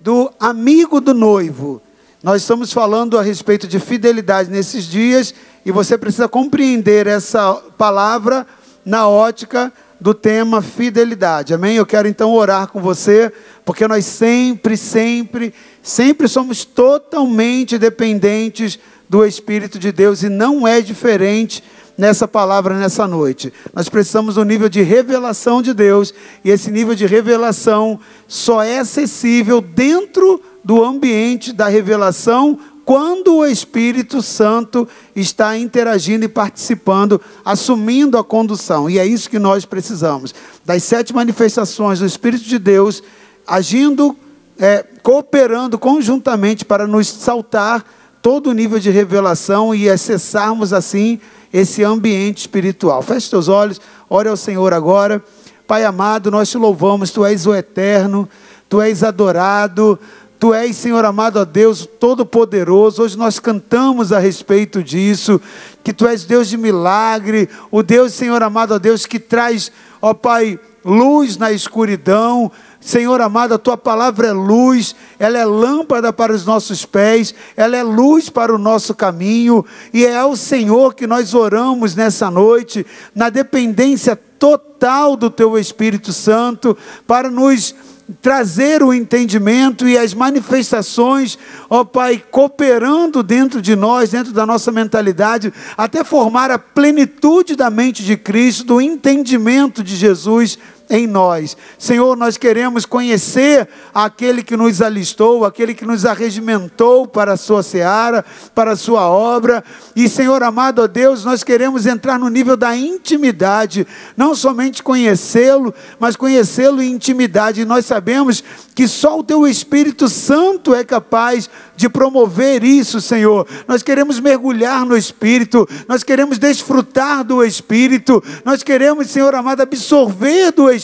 do amigo do noivo. Nós estamos falando a respeito de fidelidade nesses dias e você precisa compreender essa palavra na ótica do tema fidelidade. Amém? Eu quero então orar com você, porque nós sempre, sempre, sempre somos totalmente dependentes do Espírito de Deus e não é diferente nessa palavra nessa noite. Nós precisamos do nível de revelação de Deus, e esse nível de revelação só é acessível dentro do ambiente da revelação quando o Espírito Santo está interagindo e participando, assumindo a condução. E é isso que nós precisamos. Das sete manifestações do Espírito de Deus agindo, é, cooperando conjuntamente para nos saltar todo o nível de revelação e acessarmos assim esse ambiente espiritual. Feche seus olhos, ore ao Senhor agora. Pai amado, nós te louvamos, tu és o eterno, tu és adorado, Tu és, Senhor amado a Deus Todo-Poderoso. Hoje nós cantamos a respeito disso, que Tu és Deus de milagre, o Deus, Senhor amado a Deus, que traz, ó Pai, luz na escuridão. Senhor amado, a tua palavra é luz, ela é lâmpada para os nossos pés, ela é luz para o nosso caminho, e é ao Senhor que nós oramos nessa noite, na dependência total do teu Espírito Santo, para nos trazer o entendimento e as manifestações, ó Pai, cooperando dentro de nós, dentro da nossa mentalidade, até formar a plenitude da mente de Cristo, do entendimento de Jesus em nós. Senhor, nós queremos conhecer aquele que nos alistou, aquele que nos arregimentou para a sua seara, para a sua obra. E, Senhor amado, ó Deus, nós queremos entrar no nível da intimidade, não somente conhecê-lo, mas conhecê-lo em intimidade. E nós sabemos que só o teu Espírito Santo é capaz de promover isso, Senhor. Nós queremos mergulhar no Espírito, nós queremos desfrutar do Espírito, nós queremos, Senhor amado, absorver do Espírito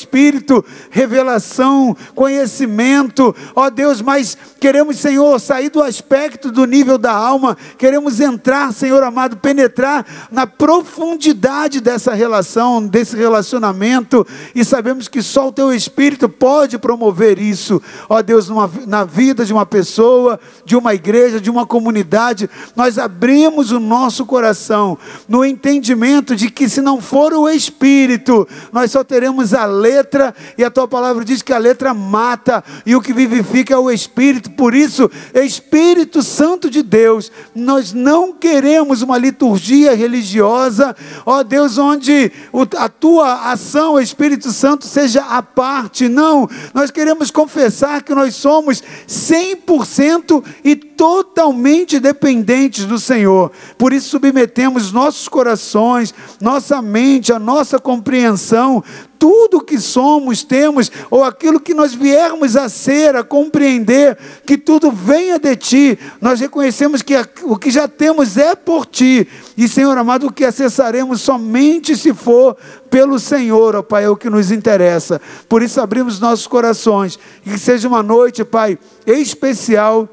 revelação, conhecimento, ó Deus, mas queremos, Senhor, sair do aspecto do nível da alma, queremos entrar, Senhor amado, penetrar na profundidade dessa relação, desse relacionamento, e sabemos que só o Teu Espírito pode promover isso, ó Deus, numa, na vida de uma pessoa, de uma igreja, de uma comunidade, nós abrimos o nosso coração no entendimento de que se não for o Espírito, nós só teremos a letra, e a tua palavra diz que a letra mata, e o que vivifica é o Espírito, por isso, Espírito Santo de Deus, nós não queremos uma liturgia religiosa, ó Deus, onde a tua ação, Espírito Santo, seja a parte, não, nós queremos confessar que nós somos 100% e totalmente dependentes do Senhor. Por isso submetemos nossos corações, nossa mente, a nossa compreensão, tudo que somos, temos, ou aquilo que nós viermos a ser, a compreender, que tudo venha de Ti. Nós reconhecemos que o que já temos é por Ti. E, Senhor amado, o que acessaremos somente se for pelo Senhor, ó Pai, é o que nos interessa. Por isso abrimos nossos corações. E que seja uma noite, Pai, especial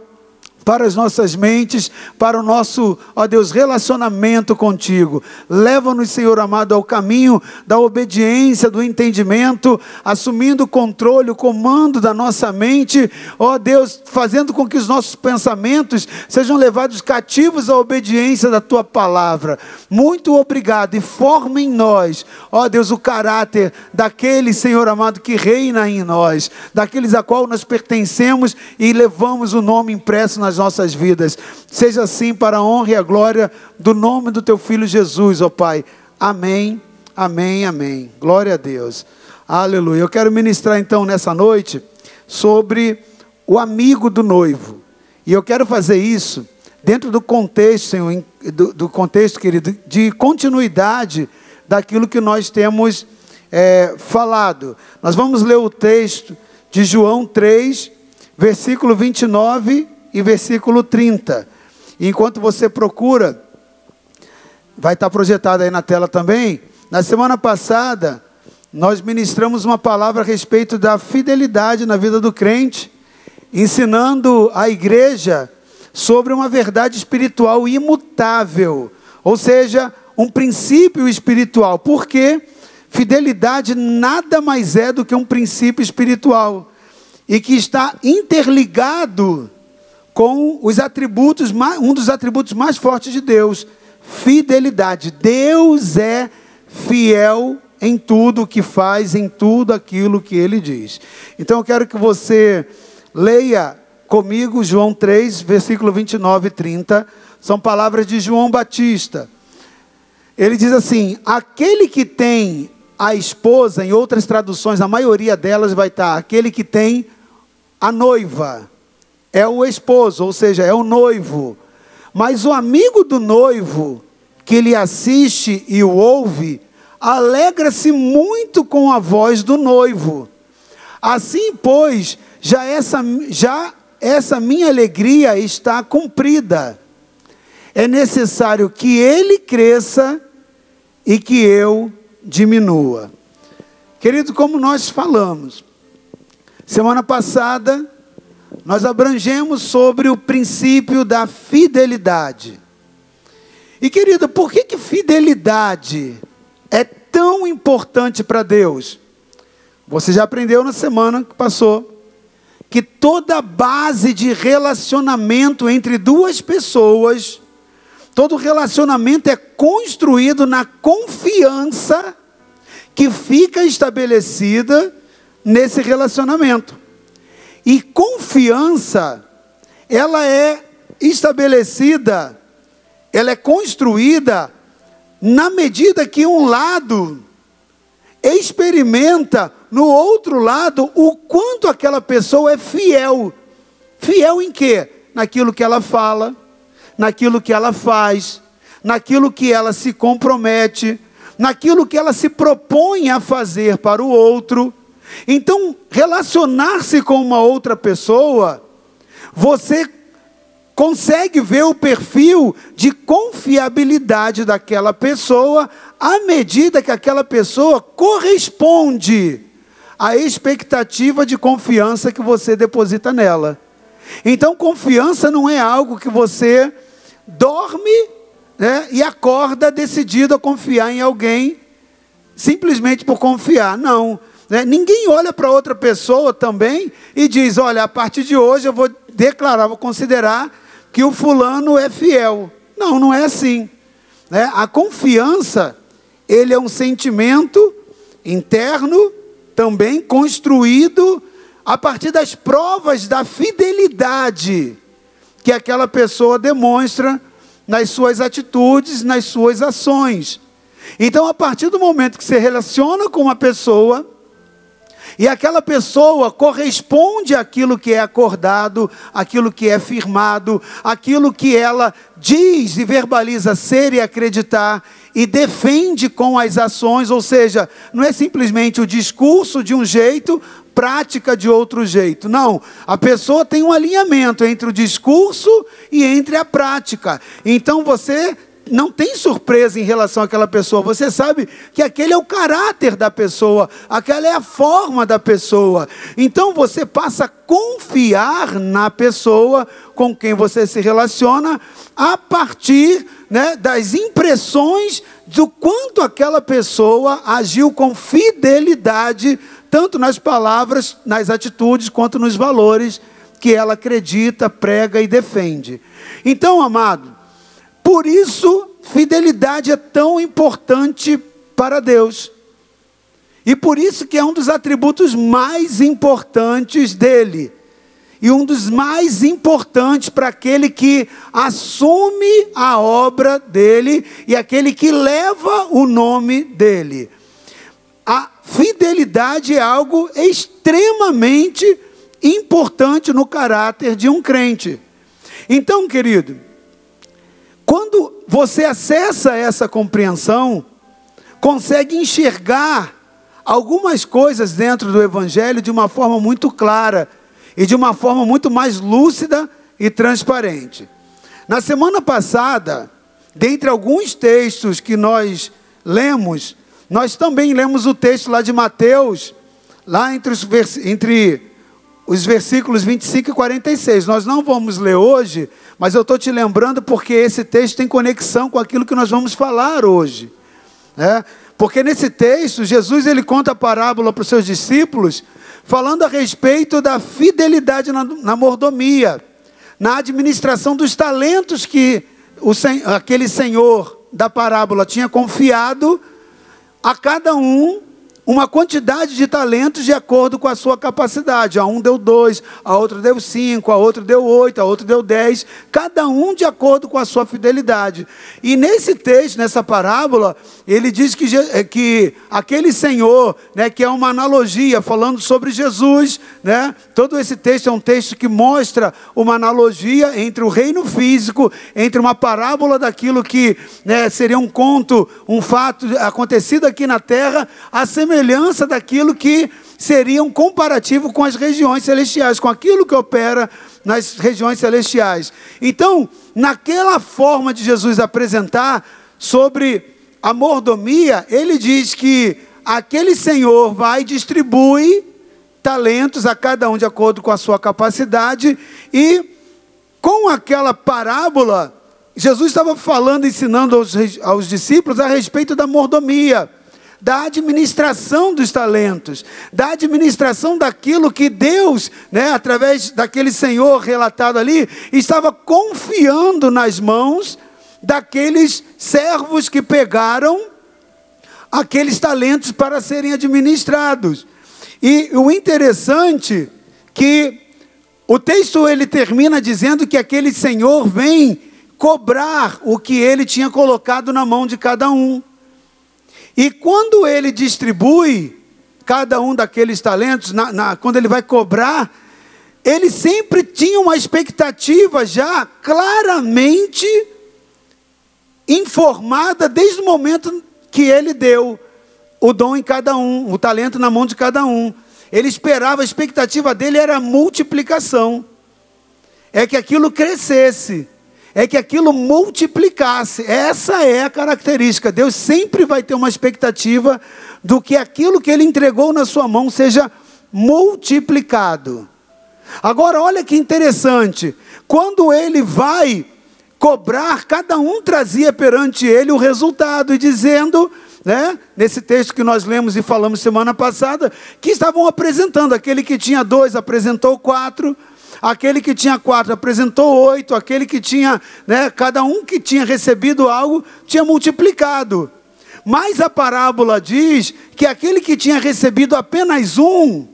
para as nossas mentes, para o nosso, ó Deus, relacionamento contigo. Leva-nos, Senhor amado, ao caminho da obediência, do entendimento, assumindo o controle, o comando da nossa mente, ó Deus, fazendo com que os nossos pensamentos sejam levados cativos à obediência da tua palavra. Muito obrigado e forma em nós, ó Deus, o caráter daquele, Senhor amado, que reina em nós, daqueles a qual nós pertencemos e levamos o nome impresso nas nas nossas vidas. Seja assim para a honra e a glória do nome do teu filho Jesus, ó Pai. Amém, amém, amém. Glória a Deus. Aleluia. Eu quero ministrar então nessa noite sobre o amigo do noivo. E eu quero fazer isso dentro do contexto, Senhor, do, do contexto, querido, de continuidade daquilo que nós temos é, falado. Nós vamos ler o texto de João 3, versículo 29 e versículo 30. E enquanto você procura, vai estar projetado aí na tela também. Na semana passada, nós ministramos uma palavra a respeito da fidelidade na vida do crente, ensinando a igreja sobre uma verdade espiritual imutável, ou seja, um princípio espiritual. Porque fidelidade nada mais é do que um princípio espiritual. e que está interligado com os atributos, um dos atributos mais fortes de Deus, fidelidade. Deus é fiel em tudo o que faz, em tudo aquilo que ele diz. Então eu quero que você leia comigo João 3, versículo 29 e 30. São palavras de João Batista. Ele diz assim: aquele que tem a esposa, em outras traduções, a maioria delas vai estar, aquele que tem a noiva, é o esposo, ou seja, é o noivo. Mas o amigo do noivo, que ele assiste e o ouve, alegra-se muito com a voz do noivo. Assim, pois, já essa, já essa minha alegria está cumprida. É necessário que ele cresça e que eu diminua. Querido, como nós falamos, semana passada nós abrangemos sobre o princípio da fidelidade. E querido, por que, que fidelidade é tão importante para Deus? Você já aprendeu na semana que passou que toda base de relacionamento entre duas pessoas Todo relacionamento é construído na confiança que fica estabelecida nesse relacionamento. E confiança, ela é estabelecida, ela é construída na medida que um lado experimenta no outro lado o quanto aquela pessoa é fiel. Fiel em quê? Naquilo que ela fala, naquilo que ela faz, naquilo que ela se compromete, naquilo que ela se propõe a fazer para o outro. Então, relacionar-se com uma outra pessoa, você consegue ver o perfil de confiabilidade daquela pessoa à medida que aquela pessoa corresponde à expectativa de confiança que você deposita nela. Então, confiança não é algo que você dorme né, e acorda decidido a confiar em alguém, simplesmente por confiar. Não. Né? Ninguém olha para outra pessoa também e diz: olha, a partir de hoje eu vou declarar, vou considerar que o fulano é fiel. Não, não é assim. Né? A confiança, ele é um sentimento interno, também construído a partir das provas da fidelidade que aquela pessoa demonstra nas suas atitudes, nas suas ações. Então, a partir do momento que você relaciona com uma pessoa, e aquela pessoa corresponde àquilo que é acordado, àquilo que é firmado, àquilo que ela diz e verbaliza ser e acreditar e defende com as ações, ou seja, não é simplesmente o discurso de um jeito, prática de outro jeito. Não, a pessoa tem um alinhamento entre o discurso e entre a prática. Então você não tem surpresa em relação àquela pessoa. Você sabe que aquele é o caráter da pessoa, aquela é a forma da pessoa. Então você passa a confiar na pessoa com quem você se relaciona a partir né, das impressões do quanto aquela pessoa agiu com fidelidade tanto nas palavras, nas atitudes, quanto nos valores que ela acredita, prega e defende. Então, amado, por isso fidelidade é tão importante para Deus. E por isso que é um dos atributos mais importantes dele. E um dos mais importantes para aquele que assume a obra dele e aquele que leva o nome dele. A fidelidade é algo extremamente importante no caráter de um crente. Então, querido, quando você acessa essa compreensão, consegue enxergar algumas coisas dentro do Evangelho de uma forma muito clara e de uma forma muito mais lúcida e transparente. Na semana passada, dentre alguns textos que nós lemos, nós também lemos o texto lá de Mateus, lá entre os, entre os versículos 25 e 46. Nós não vamos ler hoje, mas eu estou te lembrando porque esse texto tem conexão com aquilo que nós vamos falar hoje. Né? Porque nesse texto, Jesus ele conta a parábola para os seus discípulos, falando a respeito da fidelidade na, na mordomia, na administração dos talentos que o, aquele senhor da parábola tinha confiado a cada um uma quantidade de talentos de acordo com a sua capacidade. A um deu dois, a outro deu cinco, a outro deu oito, a outro deu dez, cada um de acordo com a sua fidelidade. E nesse texto, nessa parábola, ele diz que, eh, que aquele Senhor, né, que é uma analogia falando sobre Jesus, né, todo esse texto é um texto que mostra uma analogia entre o reino físico, entre uma parábola daquilo que né, seria um conto, um fato acontecido aqui na terra, a semelhança semelhança daquilo que seria um comparativo com as regiões celestiais, com aquilo que opera nas regiões celestiais. Então, naquela forma de Jesus apresentar sobre a mordomia, ele diz que aquele senhor vai e distribui talentos a cada um de acordo com a sua capacidade e com aquela parábola, Jesus estava falando, ensinando aos, aos discípulos a respeito da mordomia da administração dos talentos, da administração daquilo que Deus, né, através daquele Senhor relatado ali, estava confiando nas mãos daqueles servos que pegaram aqueles talentos para serem administrados. E o interessante que o texto ele termina dizendo que aquele senhor vem cobrar o que ele tinha colocado na mão de cada um. E quando ele distribui cada um daqueles talentos, na, na, quando ele vai cobrar, ele sempre tinha uma expectativa já claramente informada desde o momento que ele deu o dom em cada um, o talento na mão de cada um. Ele esperava, a expectativa dele era multiplicação. É que aquilo crescesse é que aquilo multiplicasse. Essa é a característica. Deus sempre vai ter uma expectativa do que aquilo que ele entregou na sua mão seja multiplicado. Agora, olha que interessante. Quando ele vai cobrar, cada um trazia perante ele o resultado e dizendo, né, nesse texto que nós lemos e falamos semana passada, que estavam apresentando. Aquele que tinha dois apresentou quatro aquele que tinha quatro apresentou oito, aquele que tinha, né, cada um que tinha recebido algo tinha multiplicado. Mas a parábola diz que aquele que tinha recebido apenas um,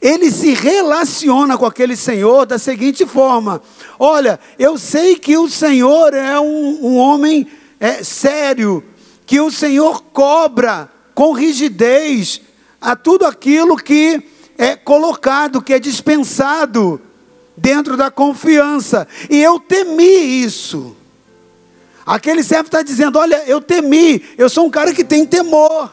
ele se relaciona com aquele senhor da seguinte forma: olha, eu sei que o senhor é um, um homem é, sério, que o senhor cobra com rigidez a tudo aquilo que é colocado, que é dispensado dentro da confiança. E eu temi isso. Aquele servo está dizendo: Olha, eu temi, eu sou um cara que tem temor.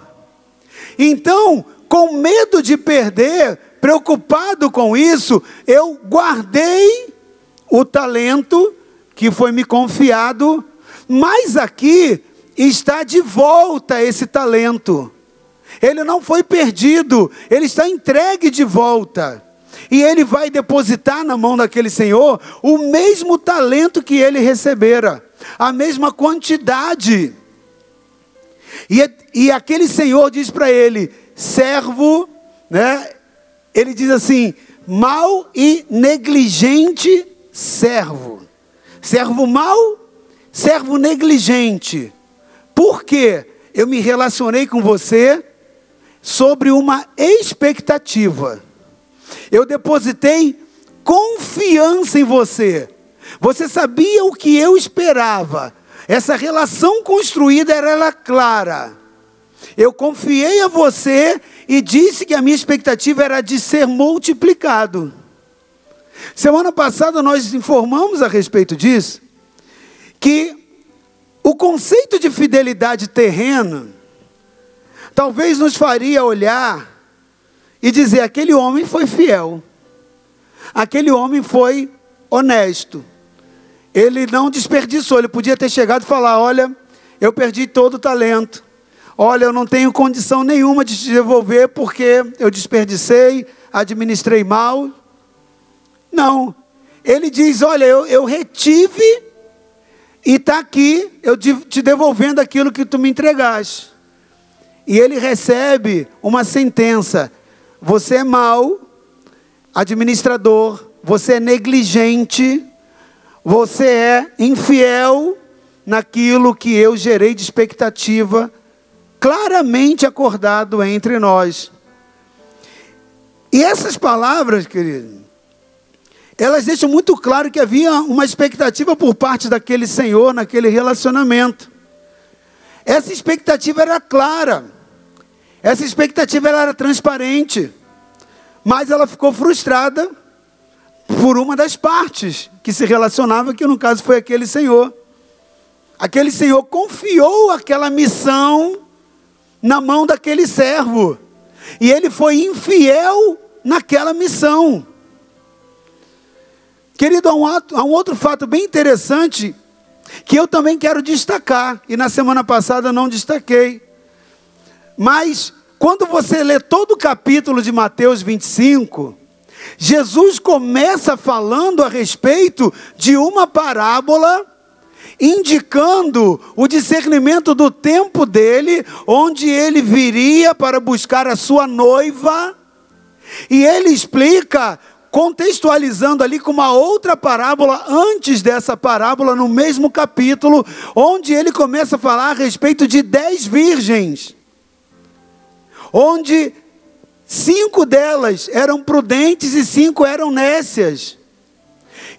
Então, com medo de perder, preocupado com isso, eu guardei o talento que foi me confiado, mas aqui está de volta esse talento. Ele não foi perdido, ele está entregue de volta. E ele vai depositar na mão daquele senhor o mesmo talento que ele recebera, a mesma quantidade. E, e aquele senhor diz para ele: servo, né? Ele diz assim: mal e negligente servo. Servo mau, servo negligente. Por quê? Eu me relacionei com você sobre uma expectativa. Eu depositei confiança em você. Você sabia o que eu esperava. Essa relação construída era clara. Eu confiei a você e disse que a minha expectativa era de ser multiplicado. Semana passada nós informamos a respeito disso, que o conceito de fidelidade terrena talvez nos faria olhar e dizer: aquele homem foi fiel, aquele homem foi honesto, ele não desperdiçou, ele podia ter chegado e falar: olha, eu perdi todo o talento, olha, eu não tenho condição nenhuma de te devolver porque eu desperdicei, administrei mal. Não, ele diz: olha, eu, eu retive e está aqui, eu te devolvendo aquilo que tu me entregaste. e ele recebe uma sentença: você é mau, administrador, você é negligente, você é infiel naquilo que eu gerei de expectativa, claramente acordado entre nós. E essas palavras, querido, elas deixam muito claro que havia uma expectativa por parte daquele senhor naquele relacionamento. Essa expectativa era clara, essa expectativa era transparente, mas ela ficou frustrada por uma das partes que se relacionava, que no caso foi aquele senhor. Aquele senhor confiou aquela missão na mão daquele servo, e ele foi infiel naquela missão. Querido, há um, ato, há um outro fato bem interessante que eu também quero destacar, e na semana passada não destaquei. Mas, quando você lê todo o capítulo de Mateus 25, Jesus começa falando a respeito de uma parábola indicando o discernimento do tempo dele, onde ele viria para buscar a sua noiva, e ele explica contextualizando ali com uma outra parábola antes dessa parábola, no mesmo capítulo, onde ele começa a falar a respeito de dez virgens, onde cinco delas eram prudentes e cinco eram nécias.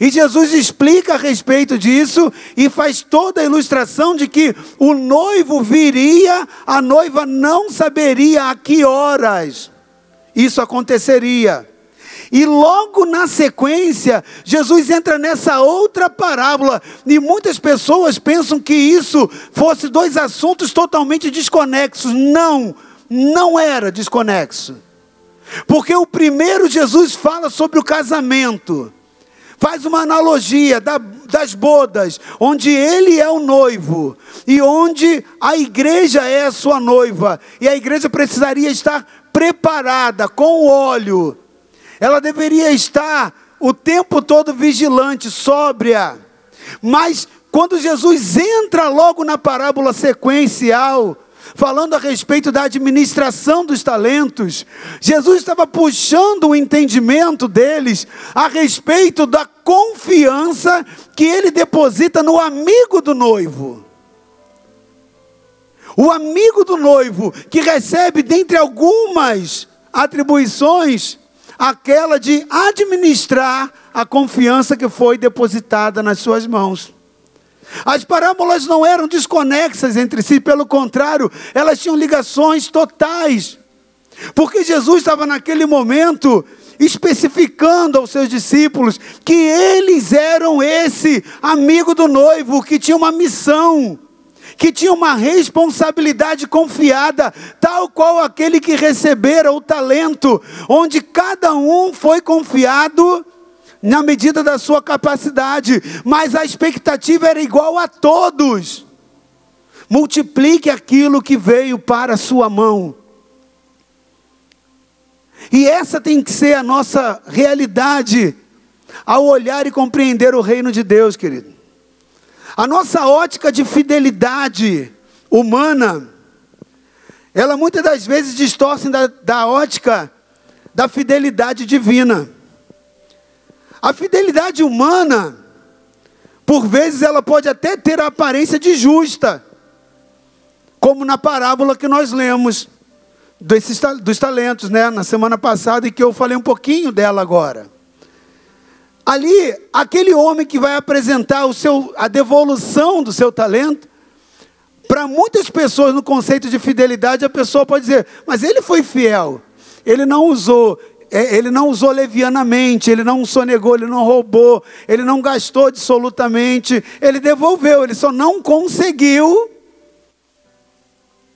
E Jesus explica a respeito disso e faz toda a ilustração de que o noivo viria, a noiva não saberia a que horas isso aconteceria. E logo na sequência, Jesus entra nessa outra parábola, e muitas pessoas pensam que isso fosse dois assuntos totalmente desconexos. Não, não era desconexo. Porque o primeiro Jesus fala sobre o casamento, faz uma analogia da, das bodas, onde ele é o noivo e onde a igreja é a sua noiva, e a igreja precisaria estar preparada com óleo ela deveria estar o tempo todo vigilante, sóbria. Mas quando Jesus entra logo na parábola sequencial, falando a respeito da administração dos talentos, Jesus estava puxando o entendimento deles a respeito da confiança que ele deposita no amigo do noivo. O amigo do noivo que recebe, dentre algumas atribuições, aquela de administrar a confiança que foi depositada nas suas mãos. As parábolas não eram desconexas entre si, pelo contrário, elas tinham ligações totais. Porque Jesus estava naquele momento especificando aos seus discípulos que eles eram esse amigo do noivo que tinha uma missão que tinha uma responsabilidade confiada, tal qual aquele que recebera o talento, onde cada um foi confiado na medida da sua capacidade, mas a expectativa era igual a todos. Multiplique aquilo que veio para a sua mão. E essa tem que ser a nossa realidade ao olhar e compreender o reino de Deus, querido. A nossa ótica de fidelidade humana, ela muitas das vezes distorce da, da ótica da fidelidade divina. A fidelidade humana, por vezes, ela pode até ter a aparência de justa, como na parábola que nós lemos desses, dos talentos, né? Na semana passada, e que eu falei um pouquinho dela agora. Ali, aquele homem que vai apresentar o seu, a devolução do seu talento, para muitas pessoas no conceito de fidelidade, a pessoa pode dizer, mas ele foi fiel, ele não usou, ele não usou levianamente, ele não sonegou, ele não roubou, ele não gastou absolutamente, ele devolveu, ele só não conseguiu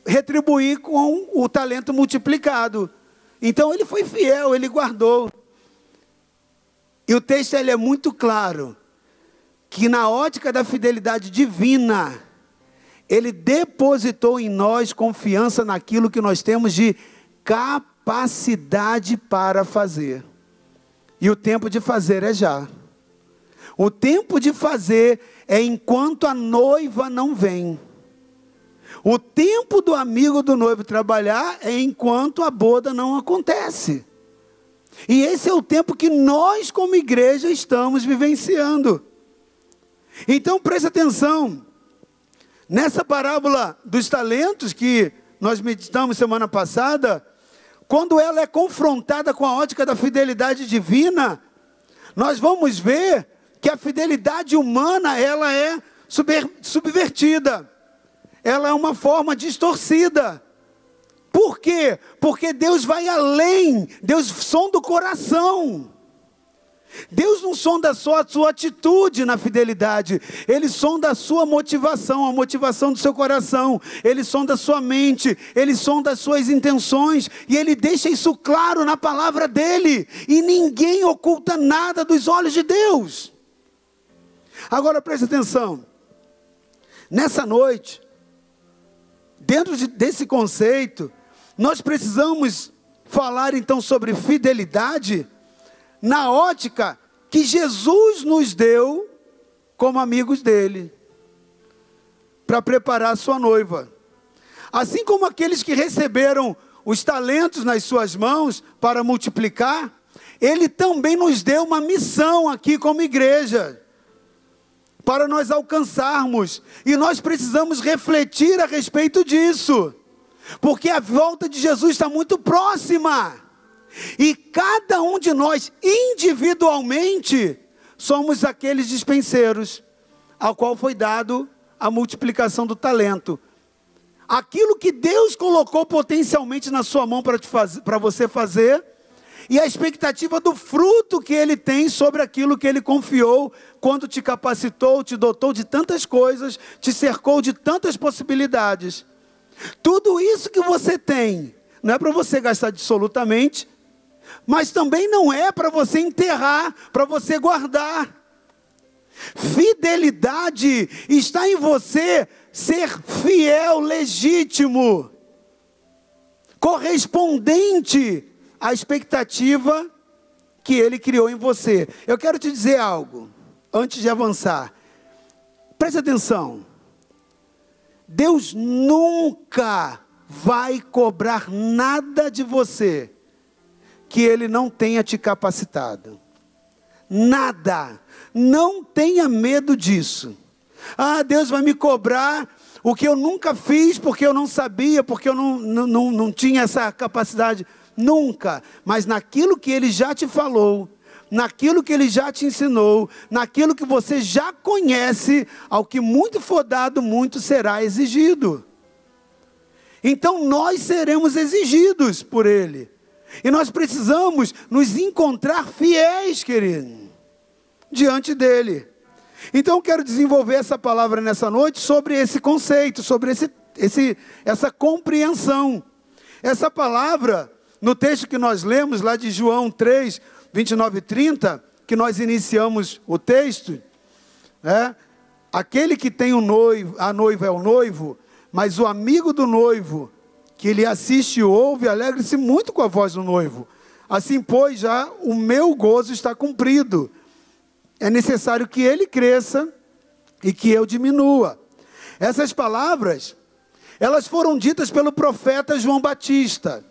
retribuir com o talento multiplicado. Então ele foi fiel, ele guardou. E o texto ele é muito claro que na ótica da fidelidade divina, ele depositou em nós confiança naquilo que nós temos de capacidade para fazer. E o tempo de fazer é já. O tempo de fazer é enquanto a noiva não vem. O tempo do amigo do noivo trabalhar é enquanto a boda não acontece. E esse é o tempo que nós, como igreja, estamos vivenciando. Então preste atenção. Nessa parábola dos talentos que nós meditamos semana passada, quando ela é confrontada com a ótica da fidelidade divina, nós vamos ver que a fidelidade humana ela é subvertida. Ela é uma forma distorcida. Por quê? Porque Deus vai além, Deus sonda o coração. Deus não sonda só a sua atitude na fidelidade, Ele sonda a sua motivação, a motivação do seu coração, Ele sonda a sua mente, Ele sonda as suas intenções, e Ele deixa isso claro na palavra dEle, e ninguém oculta nada dos olhos de Deus. Agora preste atenção, nessa noite, dentro de, desse conceito, nós precisamos falar então sobre fidelidade na ótica que Jesus nos deu como amigos dele, para preparar a sua noiva. Assim como aqueles que receberam os talentos nas suas mãos para multiplicar, ele também nos deu uma missão aqui como igreja, para nós alcançarmos, e nós precisamos refletir a respeito disso, porque a volta de Jesus está muito próxima. E cada um de nós, individualmente, somos aqueles dispenseiros ao qual foi dado a multiplicação do talento. Aquilo que Deus colocou potencialmente na sua mão para você fazer, e a expectativa do fruto que Ele tem sobre aquilo que Ele confiou, quando te capacitou, te dotou de tantas coisas, te cercou de tantas possibilidades. Tudo isso que você tem, não é para você gastar absolutamente, mas também não é para você enterrar, para você guardar. Fidelidade está em você ser fiel, legítimo, correspondente à expectativa que ele criou em você. Eu quero te dizer algo, antes de avançar. Preste atenção. Deus nunca vai cobrar nada de você que Ele não tenha te capacitado. Nada. Não tenha medo disso. Ah, Deus vai me cobrar o que eu nunca fiz porque eu não sabia, porque eu não, não, não tinha essa capacidade. Nunca. Mas naquilo que Ele já te falou, naquilo que Ele já te ensinou, naquilo que você já conhece, ao que muito for dado, muito será exigido. Então nós seremos exigidos por Ele. E nós precisamos nos encontrar fiéis, querido, diante dele. Então eu quero desenvolver essa palavra nessa noite sobre esse conceito, sobre esse, esse, essa compreensão. Essa palavra, no texto que nós lemos lá de João 3, 29 e 30, que nós iniciamos o texto, é, aquele que tem o noivo, a noiva é o noivo, mas o amigo do noivo que ele assiste e ouve, alegre-se muito com a voz do noivo. Assim, pois, já o meu gozo está cumprido. É necessário que ele cresça e que eu diminua. Essas palavras, elas foram ditas pelo profeta João Batista,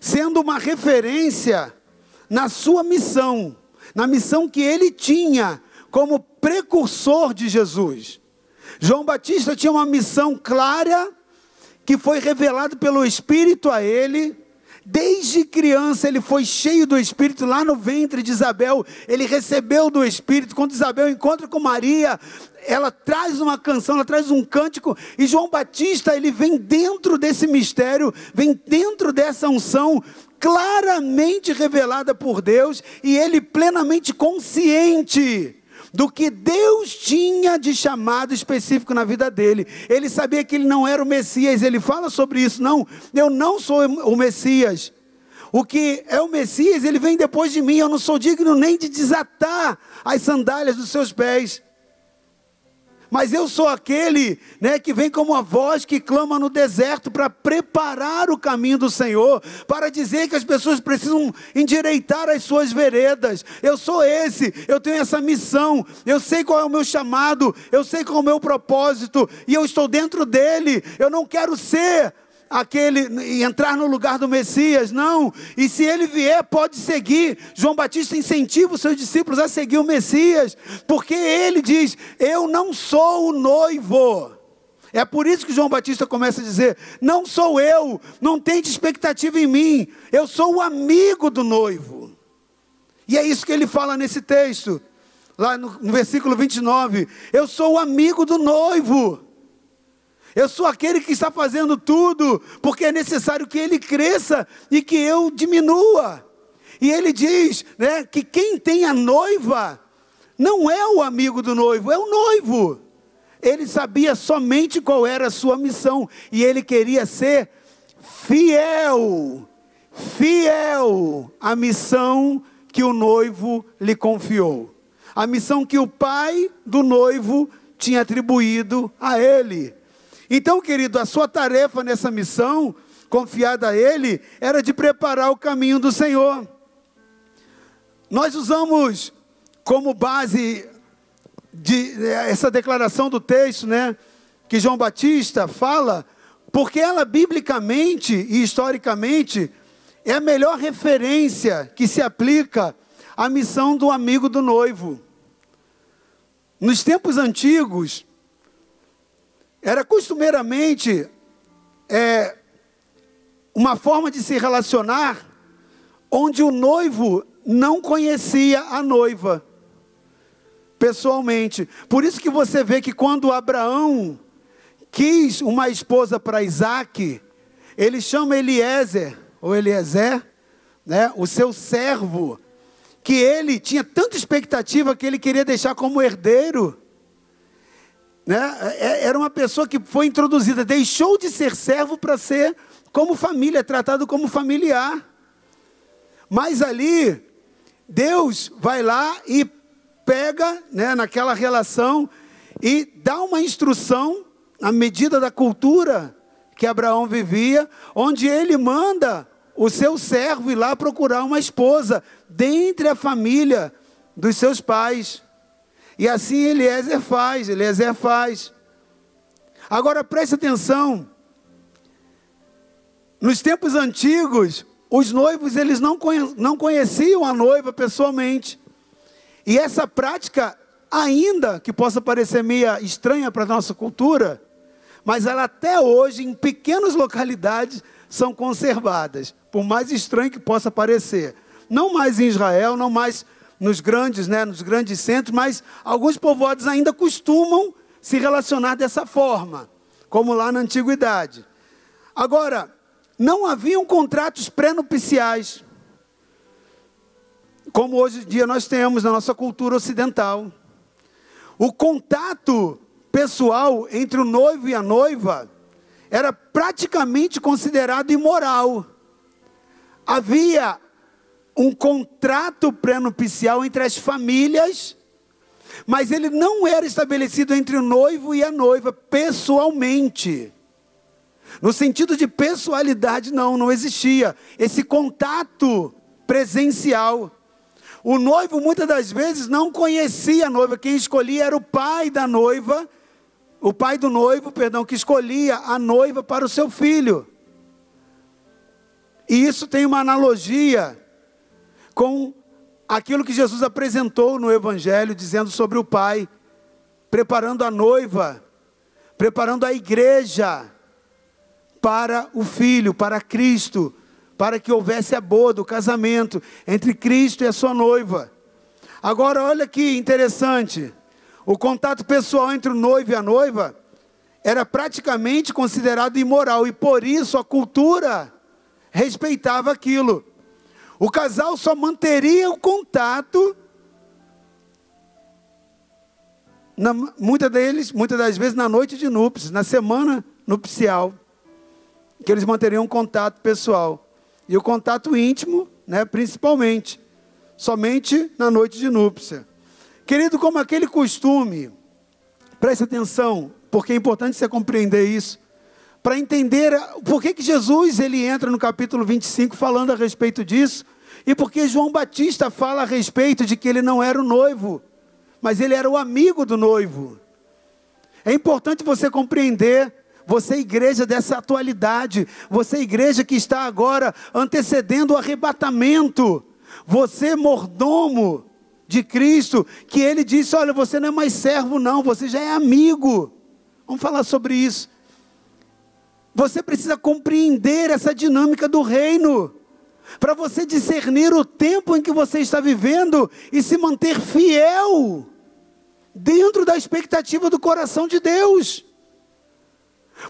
sendo uma referência na sua missão, na missão que ele tinha como precursor de Jesus. João Batista tinha uma missão clara que foi revelado pelo Espírito a ele. Desde criança ele foi cheio do Espírito, lá no ventre de Isabel, ele recebeu do Espírito. Quando Isabel encontra com Maria, ela traz uma canção, ela traz um cântico, e João Batista, ele vem dentro desse mistério, vem dentro dessa unção, claramente revelada por Deus, e ele plenamente consciente do que Deus tinha de chamado específico na vida dele. Ele sabia que ele não era o Messias, ele fala sobre isso. Não, eu não sou o Messias. O que é o Messias, ele vem depois de mim. Eu não sou digno nem de desatar as sandálias dos seus pés. Mas eu sou aquele né, que vem como a voz que clama no deserto para preparar o caminho do Senhor, para dizer que as pessoas precisam endireitar as suas veredas. Eu sou esse, eu tenho essa missão, eu sei qual é o meu chamado, eu sei qual é o meu propósito, e eu estou dentro dele. Eu não quero ser aquele entrar no lugar do Messias, não. E se ele vier, pode seguir. João Batista incentiva os seus discípulos a seguir o Messias, porque ele diz: Eu não sou o noivo. É por isso que João Batista começa a dizer: Não sou eu, não tente expectativa em mim, eu sou o amigo do noivo. E é isso que ele fala nesse texto, lá no, no versículo 29. Eu sou o amigo do noivo. Eu sou aquele que está fazendo tudo, porque é necessário que ele cresça e que eu diminua. E ele diz né, que quem tem a noiva não é o amigo do noivo, é o noivo. Ele sabia somente qual era a sua missão e ele queria ser fiel, fiel à missão que o noivo lhe confiou, a missão que o pai do noivo tinha atribuído a ele. Então, querido, a sua tarefa nessa missão, confiada a Ele, era de preparar o caminho do Senhor. Nós usamos como base de, essa declaração do texto, né, que João Batista fala, porque ela biblicamente e historicamente é a melhor referência que se aplica à missão do amigo do noivo. Nos tempos antigos, era costumeiramente é, uma forma de se relacionar onde o noivo não conhecia a noiva pessoalmente. Por isso que você vê que quando Abraão quis uma esposa para Isaac, ele chama Eliezer, ou Eliezer, né, o seu servo, que ele tinha tanta expectativa que ele queria deixar como herdeiro. Né? É, era uma pessoa que foi introduzida, deixou de ser servo para ser como família, tratado como familiar. Mas ali, Deus vai lá e pega né, naquela relação e dá uma instrução, à medida da cultura que Abraão vivia, onde ele manda o seu servo ir lá procurar uma esposa dentre a família dos seus pais. E assim Eliezer faz, Eliezer faz. Agora preste atenção. Nos tempos antigos, os noivos eles não, não conheciam a noiva pessoalmente. E essa prática, ainda que possa parecer meia estranha para a nossa cultura, mas ela até hoje, em pequenas localidades, são conservadas, por mais estranho que possa parecer. Não mais em Israel, não mais nos grandes, né, nos grandes centros, mas alguns povoados ainda costumam se relacionar dessa forma, como lá na antiguidade. Agora, não haviam contratos pré-nupciais, como hoje em dia nós temos na nossa cultura ocidental. O contato pessoal entre o noivo e a noiva era praticamente considerado imoral. Havia um contrato pré-nupcial entre as famílias, mas ele não era estabelecido entre o noivo e a noiva pessoalmente. No sentido de pessoalidade, não, não existia esse contato presencial. O noivo muitas das vezes não conhecia a noiva, quem escolhia era o pai da noiva, o pai do noivo, perdão, que escolhia a noiva para o seu filho. E isso tem uma analogia com aquilo que Jesus apresentou no Evangelho, dizendo sobre o Pai, preparando a noiva, preparando a igreja para o Filho, para Cristo, para que houvesse a boa do casamento entre Cristo e a sua noiva. Agora, olha que interessante: o contato pessoal entre o noivo e a noiva era praticamente considerado imoral, e por isso a cultura respeitava aquilo. O casal só manteria o contato, deles, muitas das vezes na noite de núpcias, na semana nupcial, que eles manteriam contato pessoal. E o contato íntimo, né, principalmente, somente na noite de núpcia. Querido, como aquele costume Preste atenção, porque é importante você compreender isso. Para entender por que, que Jesus ele entra no capítulo 25 falando a respeito disso, e porque João Batista fala a respeito de que ele não era o noivo, mas ele era o amigo do noivo. É importante você compreender, você igreja dessa atualidade, você igreja que está agora antecedendo o arrebatamento, você mordomo de Cristo, que ele disse: Olha, você não é mais servo, não, você já é amigo. Vamos falar sobre isso. Você precisa compreender essa dinâmica do reino, para você discernir o tempo em que você está vivendo e se manter fiel dentro da expectativa do coração de Deus.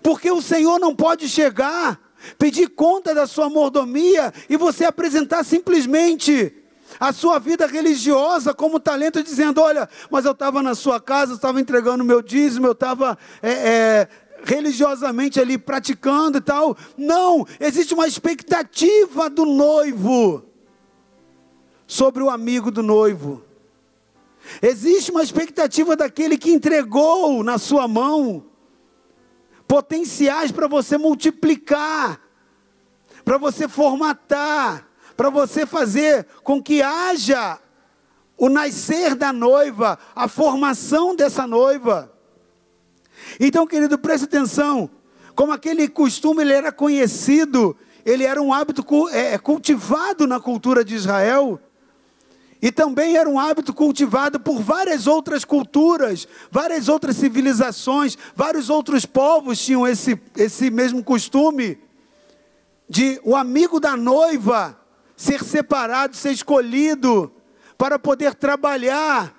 Porque o Senhor não pode chegar, pedir conta da sua mordomia e você apresentar simplesmente a sua vida religiosa como talento, dizendo: Olha, mas eu estava na sua casa, estava entregando meu dízimo, eu estava é, é, religiosamente ali praticando e tal. Não, existe uma expectativa do noivo sobre o amigo do noivo. Existe uma expectativa daquele que entregou na sua mão potenciais para você multiplicar, para você formatar, para você fazer com que haja o nascer da noiva, a formação dessa noiva. Então, querido, preste atenção. Como aquele costume ele era conhecido, ele era um hábito é, cultivado na cultura de Israel. E também era um hábito cultivado por várias outras culturas, várias outras civilizações, vários outros povos tinham esse, esse mesmo costume de o amigo da noiva ser separado, ser escolhido para poder trabalhar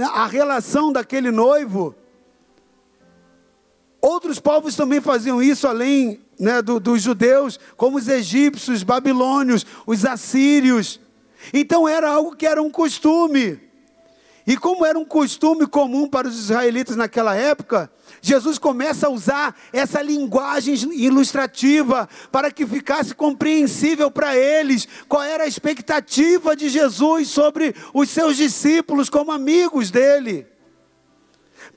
a relação daquele noivo. Outros povos também faziam isso, além né, do, dos judeus, como os egípcios, os babilônios, os assírios. Então era algo que era um costume. E como era um costume comum para os israelitas naquela época, Jesus começa a usar essa linguagem ilustrativa para que ficasse compreensível para eles qual era a expectativa de Jesus sobre os seus discípulos como amigos dele.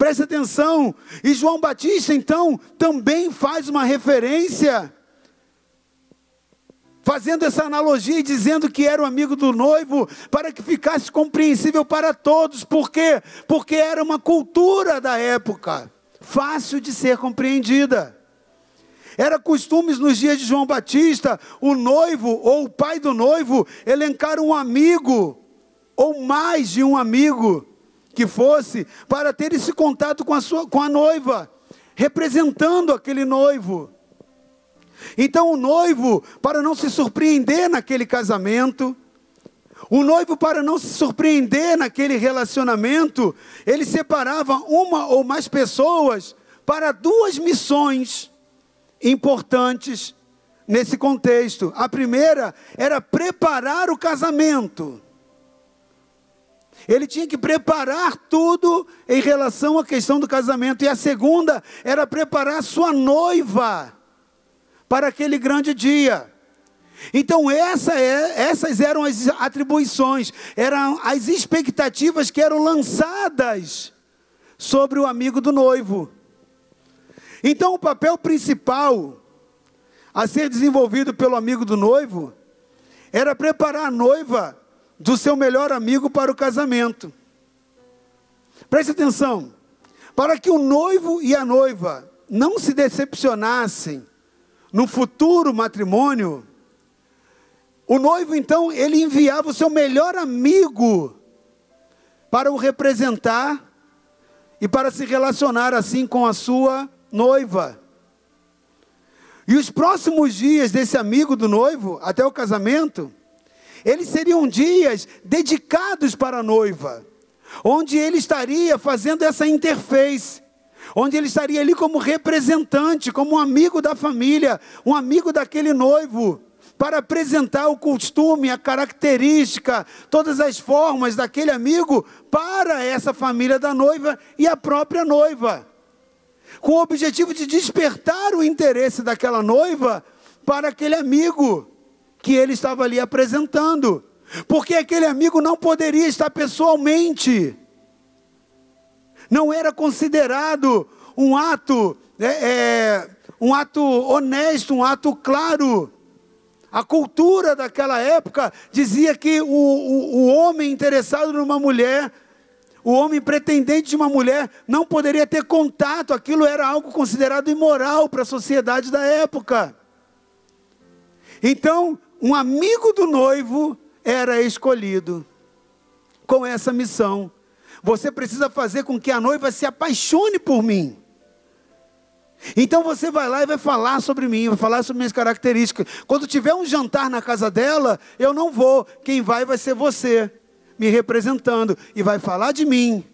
Preste atenção, e João Batista então também faz uma referência fazendo essa analogia e dizendo que era o amigo do noivo, para que ficasse compreensível para todos. Por quê? Porque era uma cultura da época, fácil de ser compreendida. Era costumes nos dias de João Batista, o noivo ou o pai do noivo elencar um amigo, ou mais de um amigo que fosse, para ter esse contato com a, sua, com a noiva, representando aquele noivo. Então o noivo, para não se surpreender naquele casamento, o noivo, para não se surpreender naquele relacionamento, ele separava uma ou mais pessoas para duas missões importantes nesse contexto. A primeira era preparar o casamento. Ele tinha que preparar tudo em relação à questão do casamento. E a segunda era preparar sua noiva para aquele grande dia. Então essa é, essas eram as atribuições, eram as expectativas que eram lançadas sobre o amigo do noivo. Então o papel principal a ser desenvolvido pelo amigo do noivo era preparar a noiva do seu melhor amigo para o casamento. Preste atenção, para que o noivo e a noiva não se decepcionassem no futuro matrimônio, o noivo então ele enviava o seu melhor amigo para o representar e para se relacionar assim com a sua noiva. E os próximos dias desse amigo do noivo, até o casamento, eles seriam dias dedicados para a noiva, onde ele estaria fazendo essa interface onde ele estaria ali como representante, como um amigo da família, um amigo daquele noivo, para apresentar o costume, a característica, todas as formas daquele amigo para essa família da noiva e a própria noiva, com o objetivo de despertar o interesse daquela noiva para aquele amigo que ele estava ali apresentando, porque aquele amigo não poderia estar pessoalmente Não era considerado um ato, é, é, um ato honesto, um ato claro. A cultura daquela época dizia que o, o, o homem interessado numa mulher o homem pretendente de uma mulher não poderia ter contato, aquilo era algo considerado imoral para a sociedade da época. Então, um amigo do noivo era escolhido com essa missão. Você precisa fazer com que a noiva se apaixone por mim. Então você vai lá e vai falar sobre mim, vai falar sobre minhas características. Quando tiver um jantar na casa dela, eu não vou. Quem vai vai ser você me representando e vai falar de mim.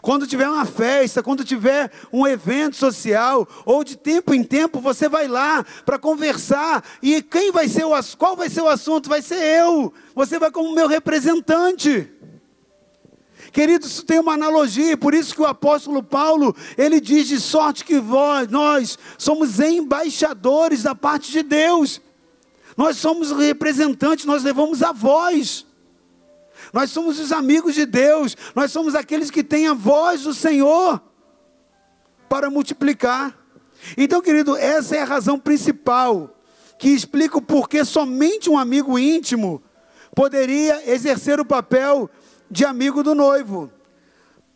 Quando tiver uma festa, quando tiver um evento social, ou de tempo em tempo, você vai lá para conversar. E quem vai ser o qual vai ser o assunto? Vai ser eu. Você vai como meu representante. Queridos, isso tem uma analogia, por isso que o apóstolo Paulo, ele diz de sorte que vós, nós somos embaixadores da parte de Deus. Nós somos representantes, nós levamos a voz. Nós somos os amigos de Deus, nós somos aqueles que têm a voz do Senhor para multiplicar. Então, querido, essa é a razão principal que explica o porquê somente um amigo íntimo poderia exercer o papel de amigo do noivo.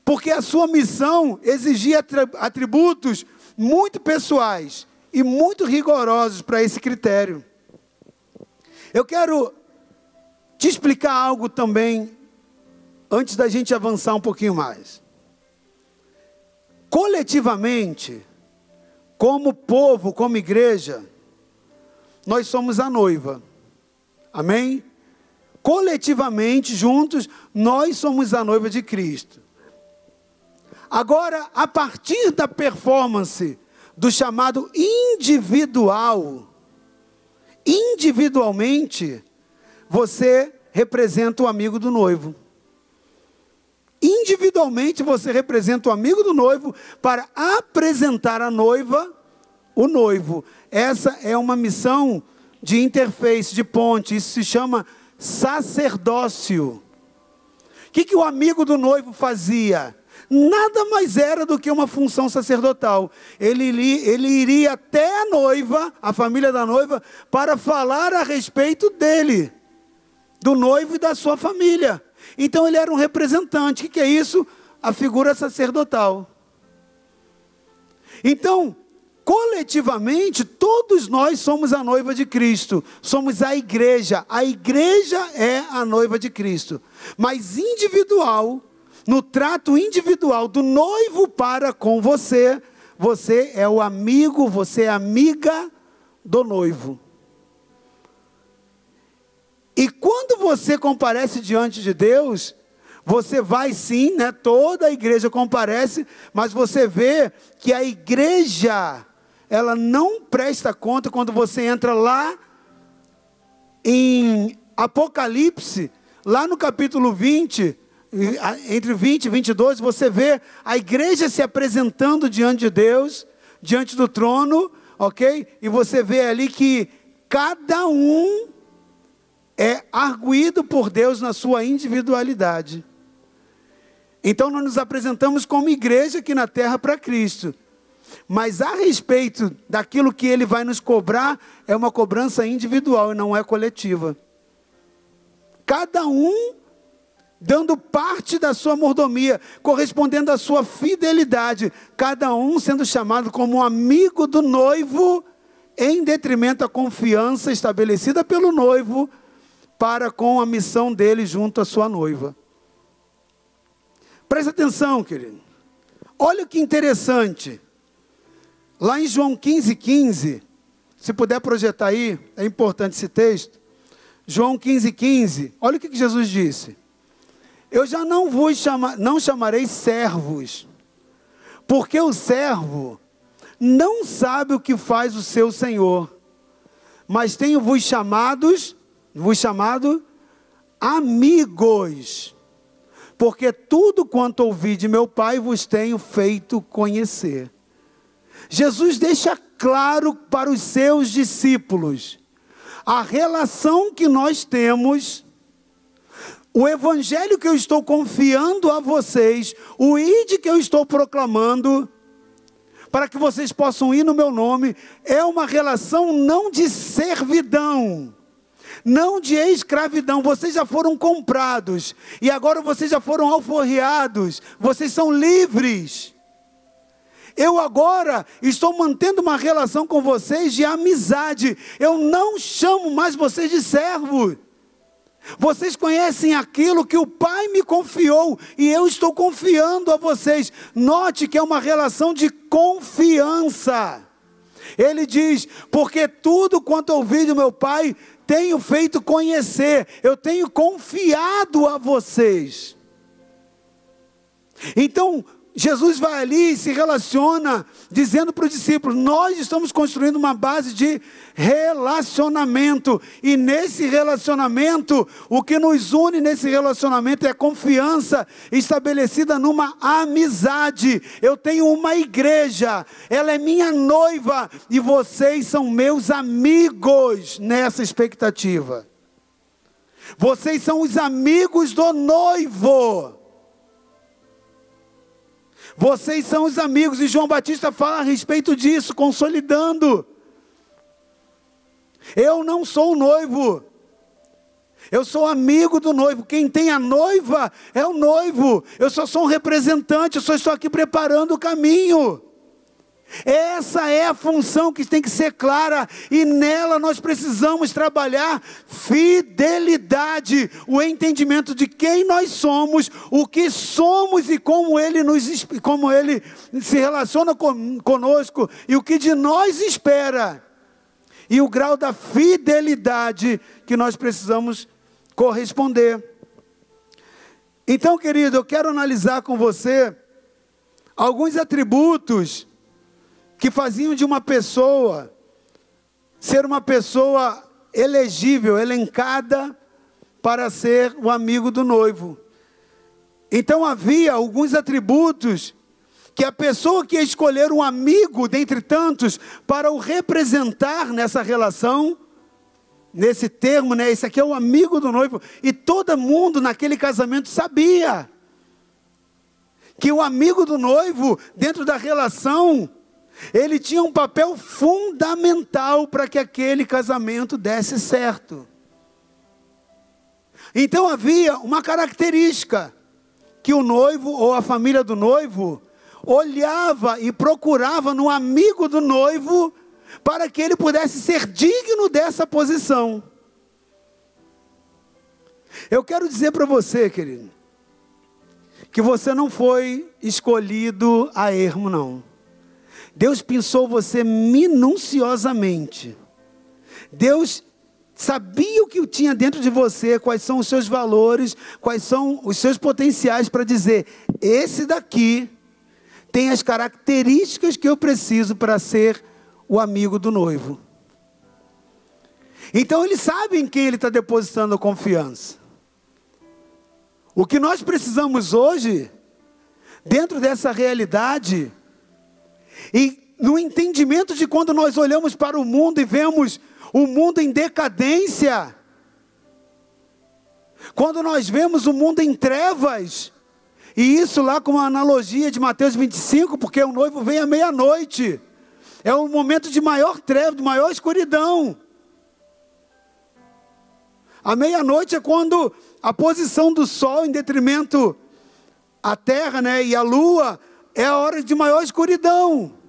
Porque a sua missão exigia atributos muito pessoais e muito rigorosos para esse critério. Eu quero te explicar algo também, antes da gente avançar um pouquinho mais. Coletivamente, como povo, como igreja, nós somos a noiva. Amém? Coletivamente, juntos, nós somos a noiva de Cristo. Agora, a partir da performance do chamado individual, individualmente, você representa o amigo do noivo. Individualmente você representa o amigo do noivo para apresentar a noiva o noivo. Essa é uma missão de interface, de ponte. Isso se chama sacerdócio. O que, que o amigo do noivo fazia? Nada mais era do que uma função sacerdotal. Ele, ele iria até a noiva, a família da noiva, para falar a respeito dele do noivo e da sua família. Então ele era um representante. O que é isso? A figura sacerdotal. Então, coletivamente, todos nós somos a noiva de Cristo, somos a igreja. A igreja é a noiva de Cristo. Mas individual, no trato individual do noivo para com você, você é o amigo, você é amiga do noivo. E quando você comparece diante de Deus, você vai sim, né? Toda a igreja comparece, mas você vê que a igreja ela não presta conta quando você entra lá em Apocalipse, lá no capítulo 20, entre 20 e 22, você vê a igreja se apresentando diante de Deus, diante do trono, ok? E você vê ali que cada um é arguído por Deus na sua individualidade. Então nós nos apresentamos como igreja aqui na terra para Cristo. Mas a respeito daquilo que ele vai nos cobrar, é uma cobrança individual e não é coletiva. Cada um dando parte da sua mordomia, correspondendo à sua fidelidade, cada um sendo chamado como um amigo do noivo, em detrimento da confiança estabelecida pelo noivo para com a missão dele junto à sua noiva. Presta atenção, querido. Olha que interessante. Lá em João 15, 15, se puder projetar aí, é importante esse texto. João 15, 15, olha o que Jesus disse. Eu já não vos chama, não chamarei servos, porque o servo não sabe o que faz o seu senhor, mas tenho-vos chamados vos chamado amigos, porque tudo quanto ouvi de meu Pai vos tenho feito conhecer. Jesus deixa claro para os seus discípulos a relação que nós temos o evangelho que eu estou confiando a vocês, o id que eu estou proclamando, para que vocês possam ir no meu nome, é uma relação não de servidão, não de escravidão. Vocês já foram comprados e agora vocês já foram alforriados, vocês são livres. Eu agora estou mantendo uma relação com vocês de amizade. Eu não chamo mais vocês de servo. Vocês conhecem aquilo que o Pai me confiou e eu estou confiando a vocês. Note que é uma relação de confiança. Ele diz: Porque tudo quanto ouvi do meu Pai tenho feito conhecer, eu tenho confiado a vocês. Então, Jesus vai ali e se relaciona, dizendo para os discípulos: Nós estamos construindo uma base de relacionamento, e nesse relacionamento, o que nos une nesse relacionamento é confiança estabelecida numa amizade. Eu tenho uma igreja, ela é minha noiva, e vocês são meus amigos nessa expectativa. Vocês são os amigos do noivo. Vocês são os amigos, e João Batista fala a respeito disso, consolidando. Eu não sou o noivo, eu sou amigo do noivo. Quem tem a noiva é o noivo. Eu só sou um representante, eu só estou aqui preparando o caminho. Essa é a função que tem que ser clara e nela nós precisamos trabalhar fidelidade, o entendimento de quem nós somos, o que somos e como ele nos como ele se relaciona conosco e o que de nós espera. E o grau da fidelidade que nós precisamos corresponder. Então, querido, eu quero analisar com você alguns atributos que faziam de uma pessoa ser uma pessoa elegível, elencada para ser o amigo do noivo. Então havia alguns atributos que a pessoa que ia escolher um amigo dentre tantos para o representar nessa relação, nesse termo, né? Esse aqui é o amigo do noivo, e todo mundo naquele casamento sabia que o amigo do noivo, dentro da relação, ele tinha um papel fundamental para que aquele casamento desse certo. Então havia uma característica que o noivo ou a família do noivo olhava e procurava no amigo do noivo para que ele pudesse ser digno dessa posição. Eu quero dizer para você, querido, que você não foi escolhido a ermo, não. Deus pensou você minuciosamente. Deus sabia o que tinha dentro de você, quais são os seus valores, quais são os seus potenciais para dizer: esse daqui tem as características que eu preciso para ser o amigo do noivo. Então ele sabe em quem ele está depositando a confiança. O que nós precisamos hoje, dentro dessa realidade, e no entendimento de quando nós olhamos para o mundo e vemos o mundo em decadência, quando nós vemos o mundo em trevas, e isso lá com a analogia de Mateus 25, porque o noivo vem à meia-noite, é um momento de maior treva, de maior escuridão. A meia-noite é quando a posição do sol em detrimento à terra né, e à lua é a hora de maior escuridão.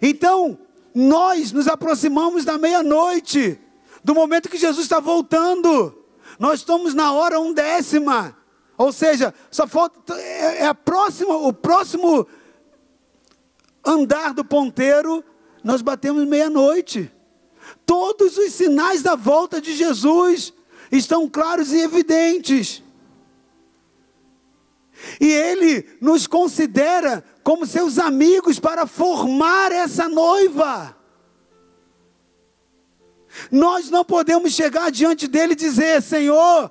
Então, nós nos aproximamos da meia-noite, do momento que Jesus está voltando. Nós estamos na hora undécima. Ou seja, só falta é, é a próxima, o próximo andar do ponteiro, nós batemos meia-noite. Todos os sinais da volta de Jesus estão claros e evidentes. E Ele nos considera como seus amigos para formar essa noiva. Nós não podemos chegar diante dele e dizer: Senhor,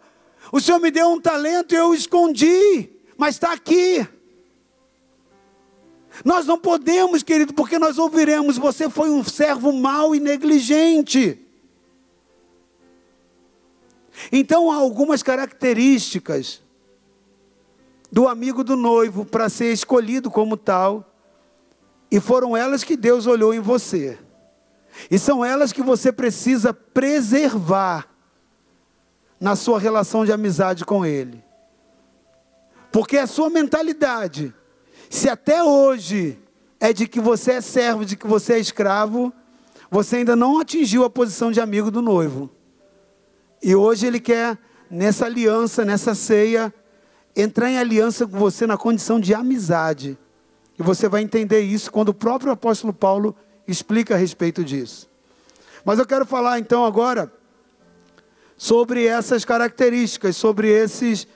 o Senhor me deu um talento e eu o escondi, mas está aqui. Nós não podemos, querido, porque nós ouviremos: você foi um servo mau e negligente. Então há algumas características do amigo do noivo para ser escolhido como tal, e foram elas que Deus olhou em você. E são elas que você precisa preservar na sua relação de amizade com Ele. Porque a sua mentalidade, se até hoje é de que você é servo, de que você é escravo, você ainda não atingiu a posição de amigo do noivo. E hoje ele quer, nessa aliança, nessa ceia, entrar em aliança com você na condição de amizade. E você vai entender isso quando o próprio apóstolo Paulo explica a respeito disso. Mas eu quero falar então agora sobre essas características, sobre esses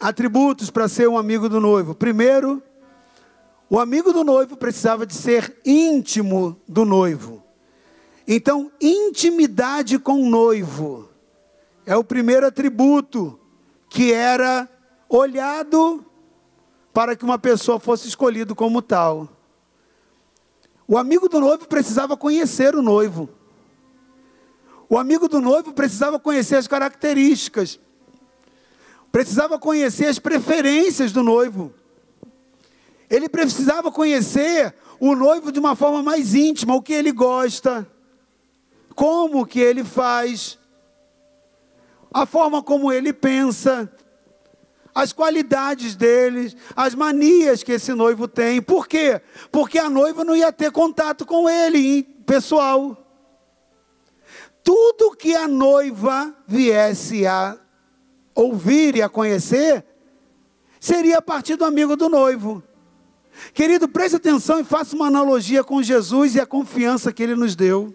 atributos para ser um amigo do noivo. Primeiro, o amigo do noivo precisava de ser íntimo do noivo. Então, intimidade com o noivo é o primeiro atributo que era olhado para que uma pessoa fosse escolhida como tal. O amigo do noivo precisava conhecer o noivo. O amigo do noivo precisava conhecer as características, precisava conhecer as preferências do noivo. Ele precisava conhecer o noivo de uma forma mais íntima, o que ele gosta, como que ele faz, a forma como ele pensa, as qualidades deles, as manias que esse noivo tem. Por quê? Porque a noiva não ia ter contato com ele, pessoal. Tudo que a noiva viesse a ouvir e a conhecer, seria a partir do amigo do noivo. Querido, preste atenção e faça uma analogia com Jesus e a confiança que ele nos deu.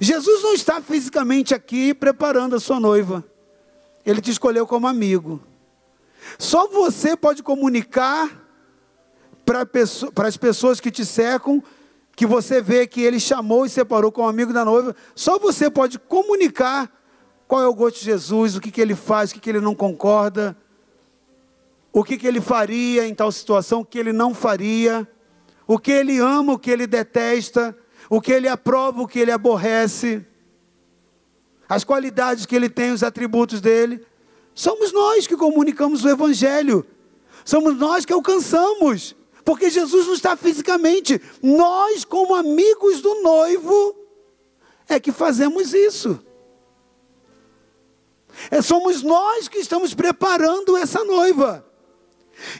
Jesus não está fisicamente aqui preparando a sua noiva. Ele te escolheu como amigo. Só você pode comunicar para as pessoas que te cercam que você vê que ele chamou e separou como amigo da noiva. Só você pode comunicar qual é o gosto de Jesus, o que, que ele faz, o que, que ele não concorda, o que, que ele faria em tal situação, o que ele não faria, o que ele ama, o que ele detesta, o que ele aprova, o que ele aborrece as qualidades que ele tem, os atributos dele. Somos nós que comunicamos o Evangelho. Somos nós que alcançamos. Porque Jesus não está fisicamente. Nós, como amigos do noivo, é que fazemos isso. É, somos nós que estamos preparando essa noiva.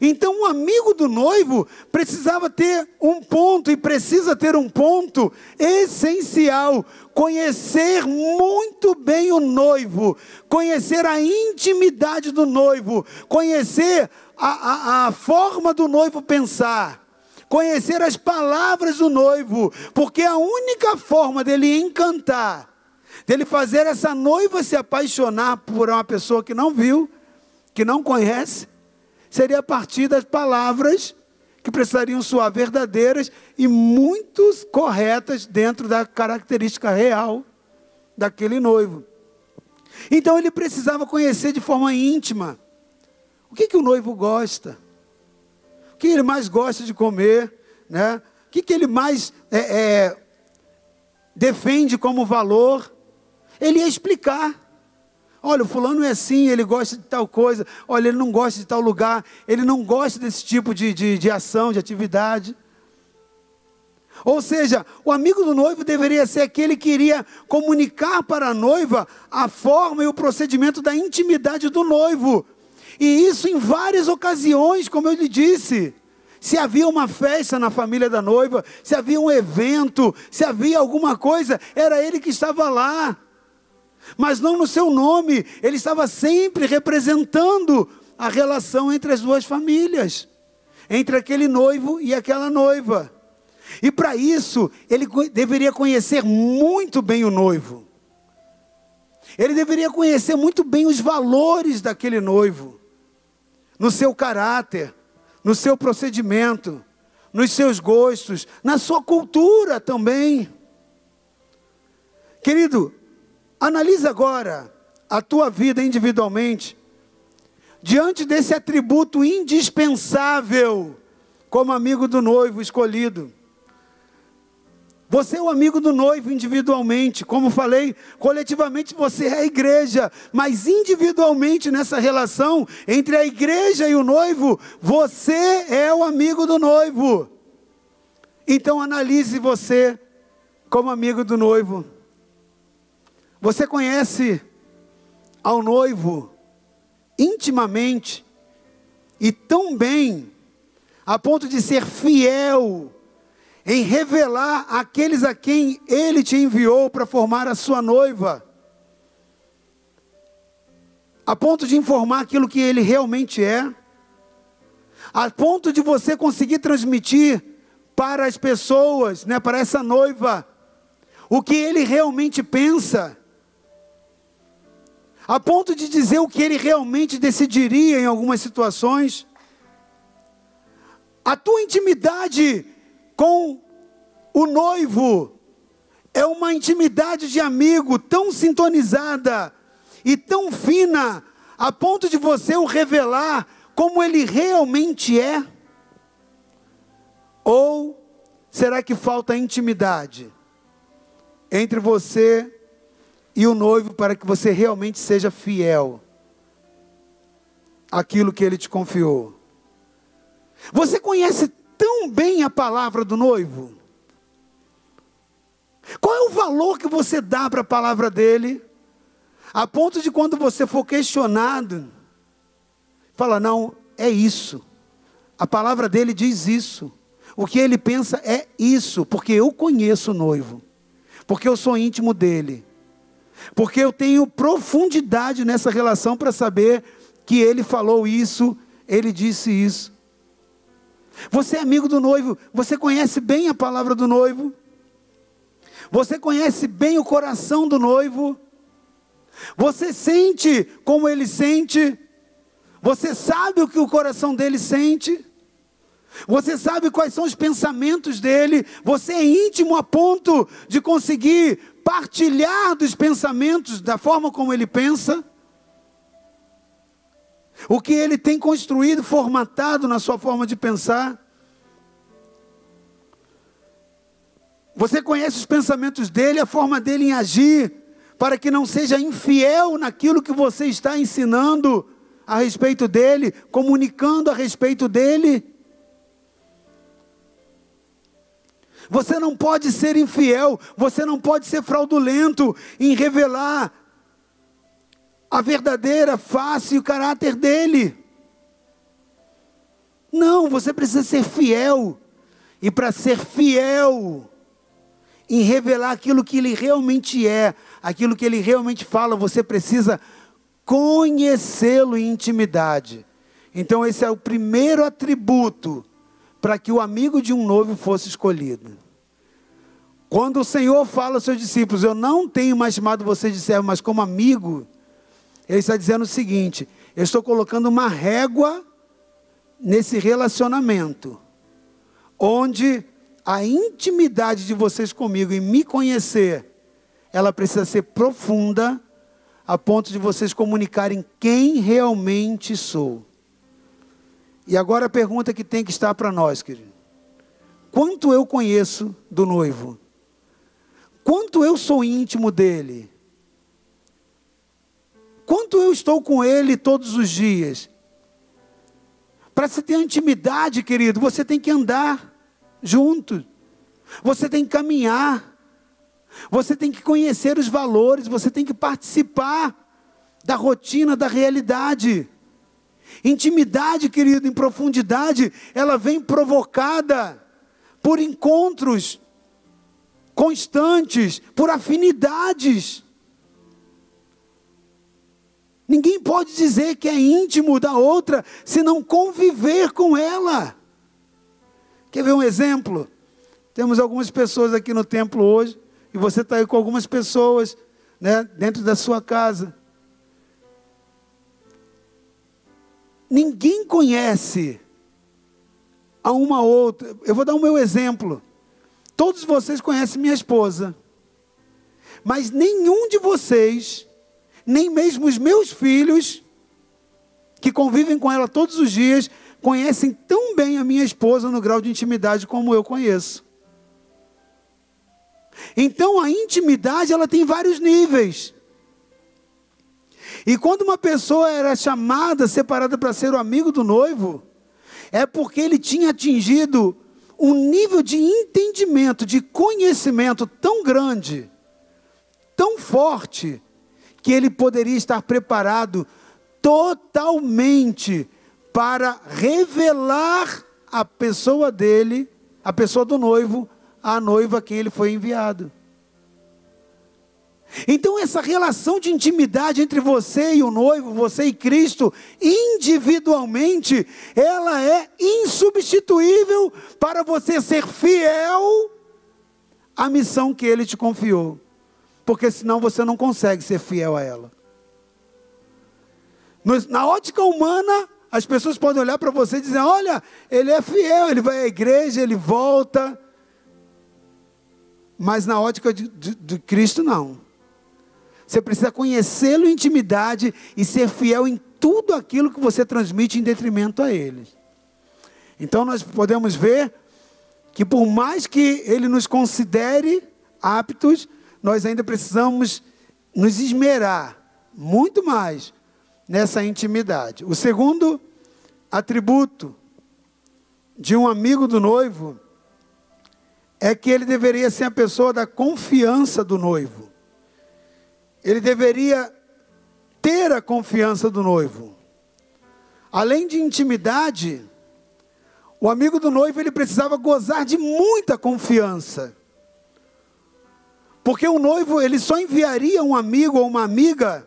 Então, o amigo do noivo precisava ter um ponto e precisa ter um ponto essencial: conhecer muito bem o noivo, conhecer a intimidade do noivo, conhecer a, a, a forma do noivo pensar conhecer as palavras do noivo, porque a única forma dele encantar, dele fazer essa noiva se apaixonar por uma pessoa que não viu, que não conhece, seria a partir das palavras que precisariam soar verdadeiras e muito corretas dentro da característica real daquele noivo. Então ele precisava conhecer de forma íntima o que, que o noivo gosta, o que ele mais gosta de comer, né? o que, que ele mais é, é, defende como valor. Ele ia explicar. Olha, o fulano é assim, ele gosta de tal coisa. Olha, ele não gosta de tal lugar. Ele não gosta desse tipo de, de, de ação, de atividade. Ou seja, o amigo do noivo deveria ser aquele que iria comunicar para a noiva a forma e o procedimento da intimidade do noivo. E isso em várias ocasiões, como eu lhe disse. Se havia uma festa na família da noiva, se havia um evento, se havia alguma coisa, era ele que estava lá mas não no seu nome, ele estava sempre representando a relação entre as duas famílias, entre aquele noivo e aquela noiva. E para isso, ele deveria conhecer muito bem o noivo. Ele deveria conhecer muito bem os valores daquele noivo, no seu caráter, no seu procedimento, nos seus gostos, na sua cultura também. Querido, Analisa agora a tua vida individualmente, diante desse atributo indispensável como amigo do noivo escolhido. Você é o amigo do noivo individualmente, como falei, coletivamente você é a igreja, mas individualmente nessa relação entre a igreja e o noivo, você é o amigo do noivo. Então analise você como amigo do noivo. Você conhece ao noivo intimamente e tão bem, a ponto de ser fiel em revelar aqueles a quem ele te enviou para formar a sua noiva, a ponto de informar aquilo que ele realmente é, a ponto de você conseguir transmitir para as pessoas, né, para essa noiva, o que ele realmente pensa, a ponto de dizer o que ele realmente decidiria em algumas situações. A tua intimidade com o noivo é uma intimidade de amigo tão sintonizada e tão fina, a ponto de você o revelar como ele realmente é? Ou será que falta intimidade entre você e o noivo para que você realmente seja fiel àquilo que ele te confiou? Você conhece tão bem a palavra do noivo? Qual é o valor que você dá para a palavra dele? A ponto de quando você for questionado, fala: não, é isso. A palavra dele diz isso. O que ele pensa é isso, porque eu conheço o noivo, porque eu sou íntimo dele, porque eu tenho profundidade nessa relação para saber que ele falou isso, ele disse isso. Você é amigo do noivo, você conhece bem a palavra do noivo, você conhece bem o coração do noivo, você sente como ele sente, você sabe o que o coração dele sente, você sabe quais são os pensamentos dele, você é íntimo a ponto de conseguir partilhar dos pensamentos, da forma como ele pensa. O que ele tem construído, formatado na sua forma de pensar. Você conhece os pensamentos dele, a forma dele em agir, para que não seja infiel naquilo que você está ensinando a respeito dele, comunicando a respeito dele. Você não pode ser infiel, você não pode ser fraudulento em revelar a verdadeira face e o caráter dele. Não, você precisa ser fiel. E para ser fiel, em revelar aquilo que ele realmente é, aquilo que ele realmente fala, você precisa conhecê-lo em intimidade. Então, esse é o primeiro atributo para que o amigo de um noivo fosse escolhido. Quando o Senhor fala aos seus discípulos, eu não tenho mais chamado vocês de servo, mas como amigo, ele está dizendo o seguinte: eu estou colocando uma régua nesse relacionamento, onde a intimidade de vocês comigo e me conhecer, ela precisa ser profunda, a ponto de vocês comunicarem quem realmente sou. E agora a pergunta que tem que estar para nós, querido: quanto eu conheço do noivo? Quanto eu sou íntimo dele? Quanto eu estou com ele todos os dias? Para se ter intimidade, querido, você tem que andar junto. Você tem que caminhar. Você tem que conhecer os valores, você tem que participar da rotina, da realidade. Intimidade, querido, em profundidade, ela vem provocada por encontros constantes, por afinidades. Ninguém pode dizer que é íntimo da outra se não conviver com ela. Quer ver um exemplo? Temos algumas pessoas aqui no templo hoje, e você está aí com algumas pessoas, né, dentro da sua casa. Ninguém conhece a uma outra. Eu vou dar o meu exemplo. Todos vocês conhecem minha esposa, mas nenhum de vocês, nem mesmo os meus filhos, que convivem com ela todos os dias, conhecem tão bem a minha esposa no grau de intimidade como eu conheço. Então a intimidade ela tem vários níveis. E quando uma pessoa era chamada, separada para ser o amigo do noivo, é porque ele tinha atingido um nível de entendimento, de conhecimento tão grande, tão forte, que ele poderia estar preparado totalmente para revelar a pessoa dele, a pessoa do noivo, à noiva a quem ele foi enviado. Então, essa relação de intimidade entre você e o noivo, você e Cristo, individualmente, ela é insubstituível para você ser fiel à missão que ele te confiou. Porque senão você não consegue ser fiel a ela. Na ótica humana, as pessoas podem olhar para você e dizer: olha, ele é fiel, ele vai à igreja, ele volta. Mas na ótica de, de, de Cristo, não. Você precisa conhecê-lo em intimidade e ser fiel em tudo aquilo que você transmite em detrimento a ele. Então nós podemos ver que por mais que ele nos considere aptos, nós ainda precisamos nos esmerar muito mais nessa intimidade. O segundo atributo de um amigo do noivo é que ele deveria ser a pessoa da confiança do noivo ele deveria ter a confiança do noivo. Além de intimidade, o amigo do noivo ele precisava gozar de muita confiança. Porque o noivo ele só enviaria um amigo ou uma amiga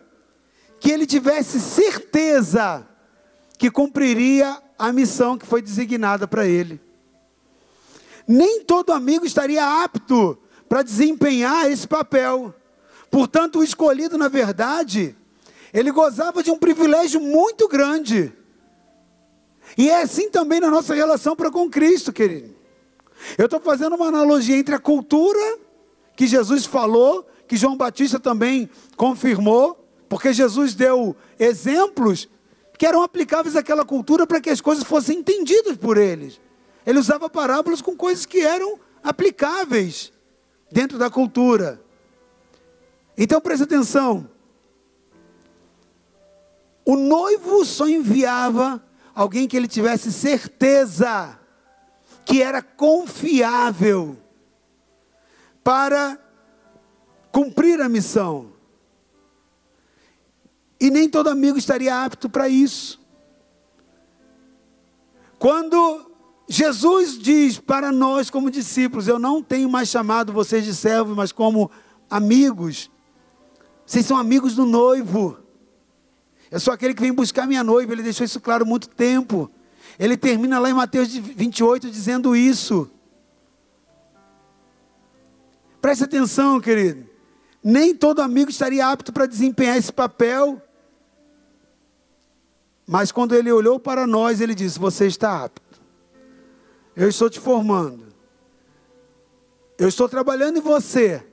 que ele tivesse certeza que cumpriria a missão que foi designada para ele. Nem todo amigo estaria apto para desempenhar esse papel. Portanto, o escolhido, na verdade, ele gozava de um privilégio muito grande. E é assim também na nossa relação para com Cristo, querido. Eu estou fazendo uma analogia entre a cultura que Jesus falou, que João Batista também confirmou, porque Jesus deu exemplos que eram aplicáveis àquela cultura para que as coisas fossem entendidas por eles. Ele usava parábolas com coisas que eram aplicáveis dentro da cultura. Então preste atenção. O noivo só enviava alguém que ele tivesse certeza que era confiável para cumprir a missão. E nem todo amigo estaria apto para isso. Quando Jesus diz para nós, como discípulos: Eu não tenho mais chamado vocês de servos, mas como amigos. Vocês são amigos do noivo. Eu sou aquele que vem buscar minha noiva. Ele deixou isso claro muito tempo. Ele termina lá em Mateus 28 dizendo isso. Preste atenção, querido. Nem todo amigo estaria apto para desempenhar esse papel. Mas quando ele olhou para nós, ele disse: Você está apto. Eu estou te formando. Eu estou trabalhando em você.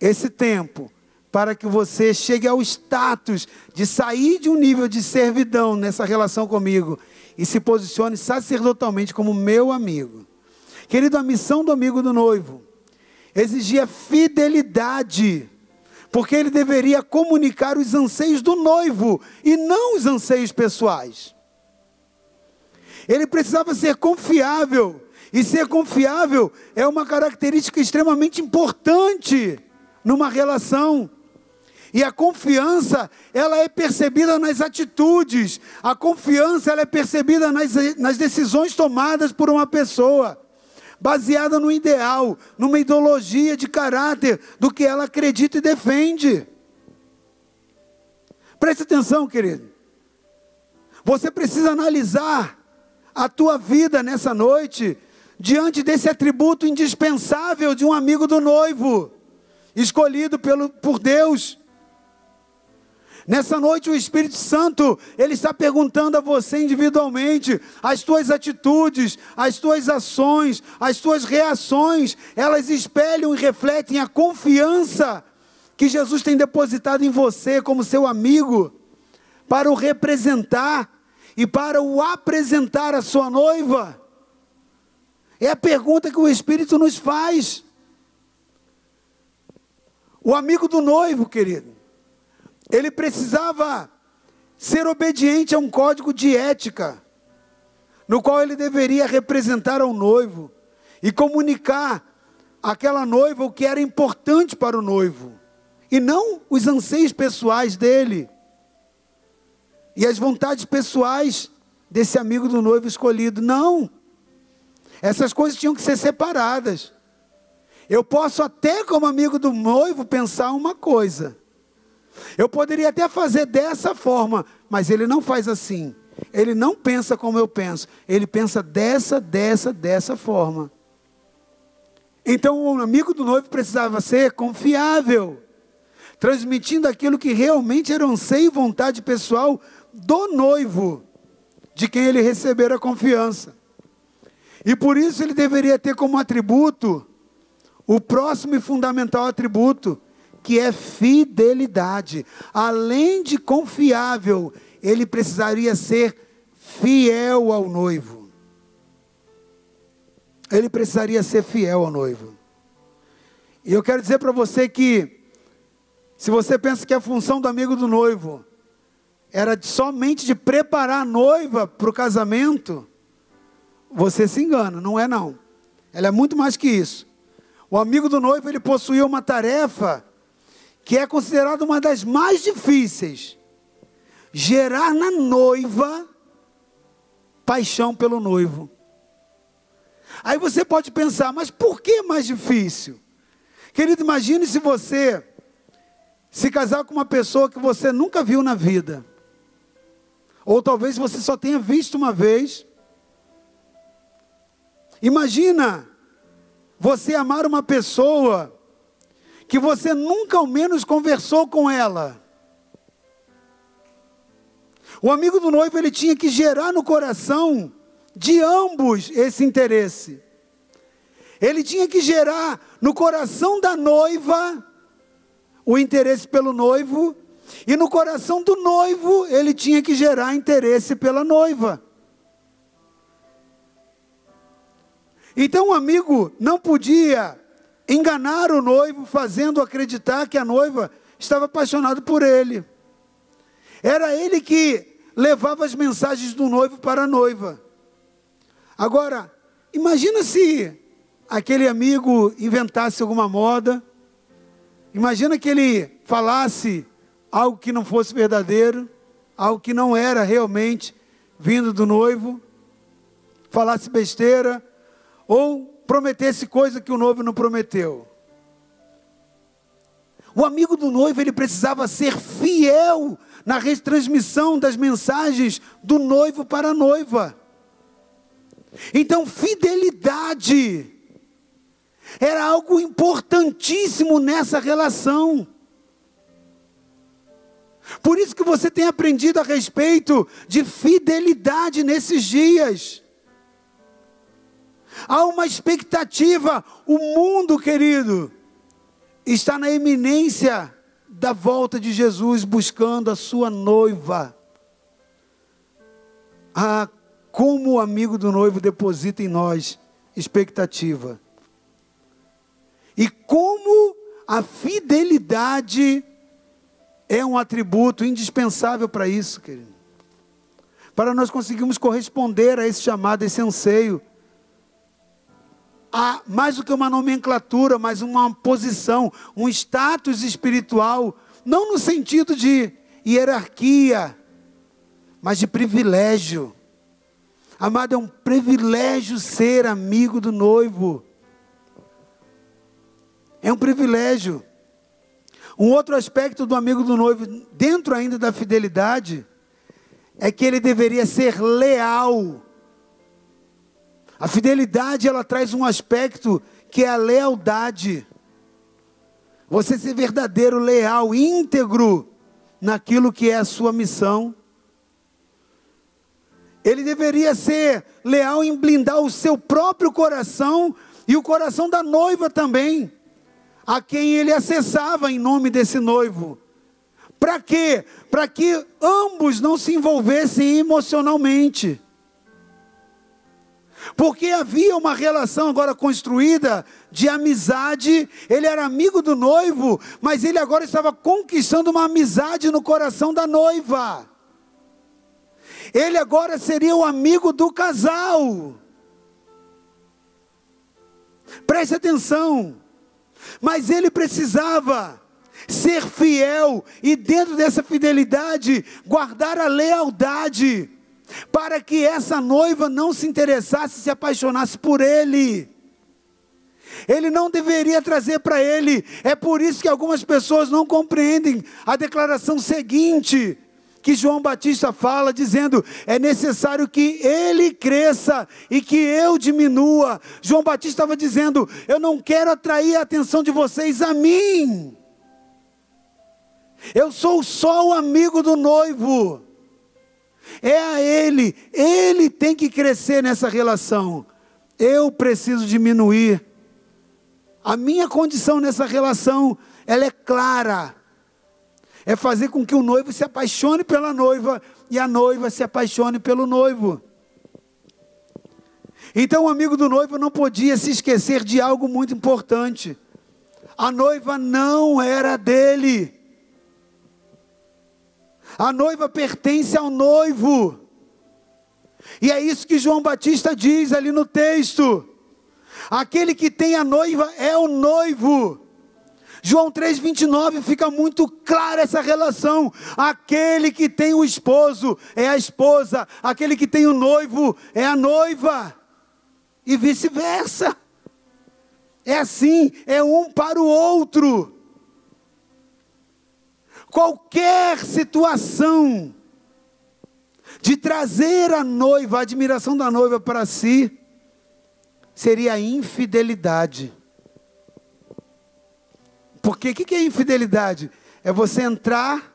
Esse tempo para que você chegue ao status de sair de um nível de servidão nessa relação comigo e se posicione sacerdotalmente como meu amigo. Querido, a missão do amigo do noivo exigia fidelidade, porque ele deveria comunicar os anseios do noivo e não os anseios pessoais. Ele precisava ser confiável, e ser confiável é uma característica extremamente importante numa relação. E a confiança, ela é percebida nas atitudes. A confiança, ela é percebida nas, nas decisões tomadas por uma pessoa. Baseada no ideal, numa ideologia de caráter do que ela acredita e defende. Preste atenção, querido. Você precisa analisar a tua vida nessa noite diante desse atributo indispensável de um amigo do noivo, escolhido pelo, por Deus. Nessa noite o Espírito Santo, ele está perguntando a você individualmente, as tuas atitudes, as tuas ações, as tuas reações, elas espelham e refletem a confiança que Jesus tem depositado em você como seu amigo, para o representar e para o apresentar à sua noiva. É a pergunta que o Espírito nos faz. O amigo do noivo, querido, ele precisava ser obediente a um código de ética, no qual ele deveria representar ao noivo e comunicar àquela noiva o que era importante para o noivo, e não os anseios pessoais dele e as vontades pessoais desse amigo do noivo escolhido. Não. Essas coisas tinham que ser separadas. Eu posso até, como amigo do noivo, pensar uma coisa. Eu poderia até fazer dessa forma, mas ele não faz assim. Ele não pensa como eu penso. Ele pensa dessa, dessa, dessa forma. Então o amigo do noivo precisava ser confiável, transmitindo aquilo que realmente era um seio e vontade pessoal do noivo, de quem ele recebera confiança. E por isso ele deveria ter como atributo o próximo e fundamental atributo, que é fidelidade. Além de confiável, ele precisaria ser fiel ao noivo. Ele precisaria ser fiel ao noivo. E eu quero dizer para você que, se você pensa que a função do amigo do noivo era somente de preparar a noiva para o casamento, você se engana, não é não. Ela é muito mais que isso. O amigo do noivo, ele possuía uma tarefa que é considerada uma das mais difíceis. Gerar na noiva paixão pelo noivo. Aí você pode pensar, mas por que mais difícil? Querido, imagine se você se casar com uma pessoa que você nunca viu na vida. Ou talvez você só tenha visto uma vez Imagina você amar uma pessoa que você nunca ao menos conversou com ela. O amigo do noivo ele tinha que gerar no coração de ambos esse interesse. Ele tinha que gerar no coração da noiva o interesse pelo noivo e no coração do noivo ele tinha que gerar interesse pela noiva. Então o amigo não podia enganar o noivo, fazendo acreditar que a noiva estava apaixonada por ele. Era ele que levava as mensagens do noivo para a noiva. Agora, imagina se aquele amigo inventasse alguma moda, imagina que ele falasse algo que não fosse verdadeiro, algo que não era realmente vindo do noivo, falasse besteira, ou prometesse coisa que o noivo não prometeu. O amigo do noivo, ele precisava ser fiel na retransmissão das mensagens do noivo para a noiva. Então, fidelidade era algo importantíssimo nessa relação. Por isso que você tem aprendido a respeito de fidelidade nesses dias. Há uma expectativa. O mundo, querido, está na eminência da volta de Jesus buscando a sua noiva. Ah, como o amigo do noivo deposita em nós expectativa. E como a fidelidade é um atributo indispensável para isso, querido. Para nós conseguirmos corresponder a esse chamado, esse anseio há mais do que uma nomenclatura, mas uma posição, um status espiritual, não no sentido de hierarquia, mas de privilégio. Amado, é um privilégio ser amigo do noivo. É um privilégio. Um outro aspecto do amigo do noivo, dentro ainda da fidelidade, é que ele deveria ser leal a fidelidade ela traz um aspecto que é a lealdade. Você ser verdadeiro, leal, íntegro naquilo que é a sua missão. Ele deveria ser leal em blindar o seu próprio coração e o coração da noiva também, a quem ele acessava em nome desse noivo. Para quê? Para que ambos não se envolvessem emocionalmente. Porque havia uma relação agora construída de amizade. Ele era amigo do noivo, mas ele agora estava conquistando uma amizade no coração da noiva. Ele agora seria o amigo do casal. Preste atenção. Mas ele precisava ser fiel e, dentro dessa fidelidade, guardar a lealdade, para que essa noiva não se interessasse, se apaixonasse por ele. Ele não deveria trazer para ele. É por isso que algumas pessoas não compreendem a declaração seguinte que João Batista fala, dizendo: é necessário que ele cresça e que eu diminua. João Batista estava dizendo: eu não quero atrair a atenção de vocês a mim. Eu sou só o amigo do noivo. É a ele, ele tem que crescer nessa relação. Eu preciso diminuir. A minha condição nessa relação, ela é clara. É fazer com que o noivo se apaixone pela noiva e a noiva se apaixone pelo noivo. Então o amigo do noivo não podia se esquecer de algo muito importante. A noiva não era dele. A noiva pertence ao noivo. E é isso que João Batista diz ali no texto. Aquele que tem a noiva é o noivo. João 3,29 fica muito clara essa relação. Aquele que tem o esposo é a esposa, aquele que tem o noivo é a noiva, e vice-versa. É assim, é um para o outro qualquer situação de trazer a noiva, a admiração da noiva para si, seria infidelidade. Porque o que, que é infidelidade? É você entrar,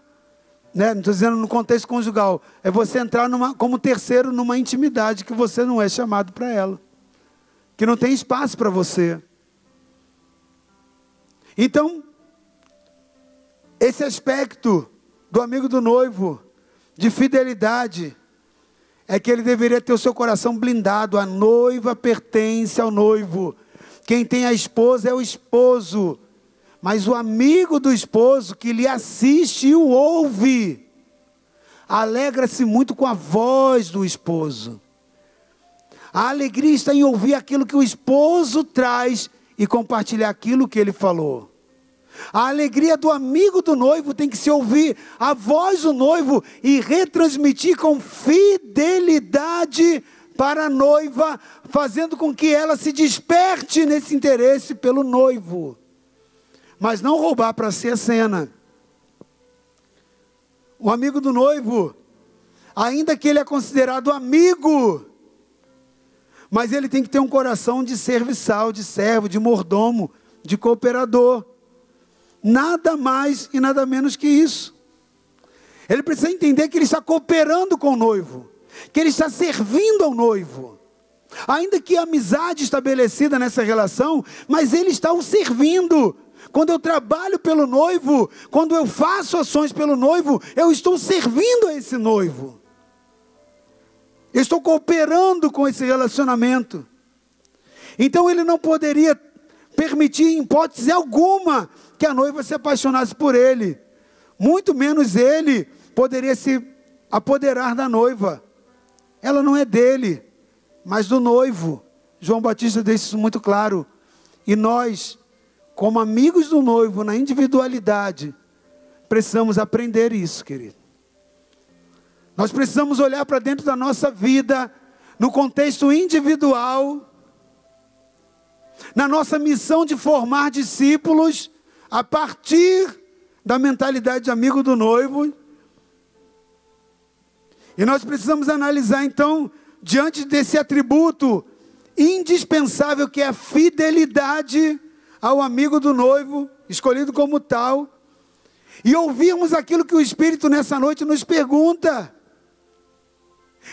né, não estou dizendo no contexto conjugal, é você entrar numa, como terceiro numa intimidade que você não é chamado para ela, que não tem espaço para você. Então, esse aspecto do amigo do noivo, de fidelidade, é que ele deveria ter o seu coração blindado. A noiva pertence ao noivo. Quem tem a esposa é o esposo. Mas o amigo do esposo que lhe assiste e o ouve, alegra-se muito com a voz do esposo. A alegria está em ouvir aquilo que o esposo traz e compartilhar aquilo que ele falou. A alegria do amigo do noivo tem que se ouvir a voz do noivo e retransmitir com fidelidade para a noiva, fazendo com que ela se desperte nesse interesse pelo noivo. Mas não roubar para si a cena. O amigo do noivo, ainda que ele é considerado amigo, mas ele tem que ter um coração de serviçal, de servo, de mordomo, de cooperador. Nada mais e nada menos que isso. Ele precisa entender que ele está cooperando com o noivo, que ele está servindo ao noivo. Ainda que a amizade estabelecida nessa relação, mas ele está o servindo. Quando eu trabalho pelo noivo, quando eu faço ações pelo noivo, eu estou servindo a esse noivo. Eu estou cooperando com esse relacionamento. Então ele não poderia permitir, em hipótese alguma, que a noiva se apaixonasse por ele. Muito menos ele poderia se apoderar da noiva. Ela não é dele, mas do noivo. João Batista deixa isso muito claro. E nós, como amigos do noivo, na individualidade, precisamos aprender isso, querido. Nós precisamos olhar para dentro da nossa vida, no contexto individual, na nossa missão de formar discípulos, a partir da mentalidade de amigo do noivo. E nós precisamos analisar então, diante desse atributo indispensável que é a fidelidade ao amigo do noivo, escolhido como tal, e ouvirmos aquilo que o Espírito nessa noite nos pergunta.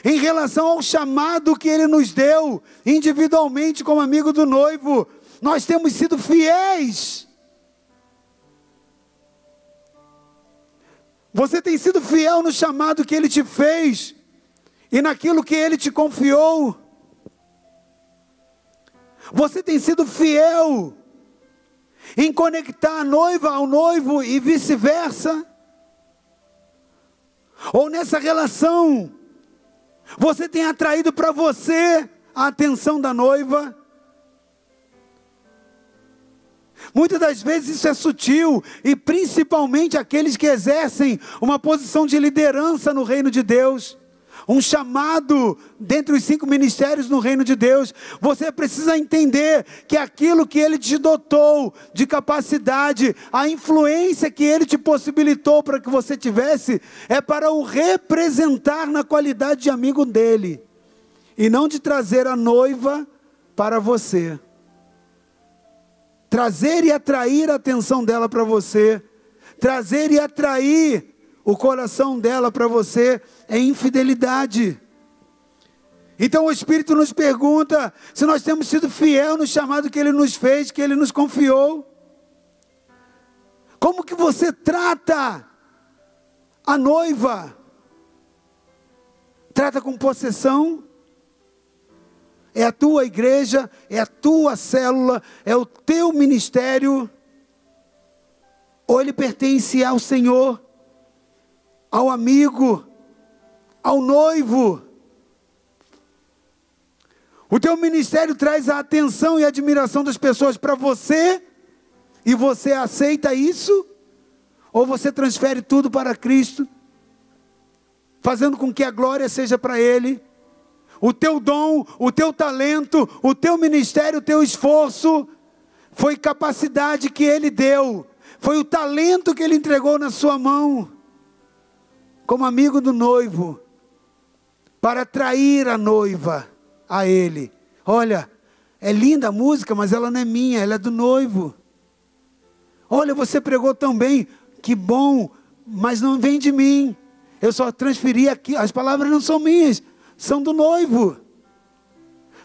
Em relação ao chamado que ele nos deu, individualmente como amigo do noivo, nós temos sido fiéis Você tem sido fiel no chamado que Ele te fez e naquilo que Ele te confiou. Você tem sido fiel em conectar a noiva ao noivo e vice-versa? Ou nessa relação, você tem atraído para você a atenção da noiva? Muitas das vezes isso é sutil, e principalmente aqueles que exercem uma posição de liderança no reino de Deus um chamado dentre os cinco ministérios no reino de Deus. Você precisa entender que aquilo que Ele te dotou de capacidade, a influência que Ele te possibilitou para que você tivesse, é para o representar na qualidade de amigo dele, e não de trazer a noiva para você. Trazer e atrair a atenção dela para você, trazer e atrair o coração dela para você é infidelidade. Então o Espírito nos pergunta se nós temos sido fiel no chamado que Ele nos fez, que Ele nos confiou. Como que você trata a noiva? Trata com possessão? É a tua igreja, é a tua célula, é o teu ministério? Ou ele pertence ao Senhor? ao amigo, ao noivo. O teu ministério traz a atenção e a admiração das pessoas para você, e você aceita isso? Ou você transfere tudo para Cristo, fazendo com que a glória seja para Ele? O teu dom, o teu talento, o teu ministério, o teu esforço, foi capacidade que Ele deu, foi o talento que Ele entregou na sua mão como amigo do noivo, para atrair a noiva a ele. Olha, é linda a música, mas ela não é minha, ela é do noivo. Olha, você pregou tão bem, que bom, mas não vem de mim. Eu só transferi aqui, as palavras não são minhas, são do noivo.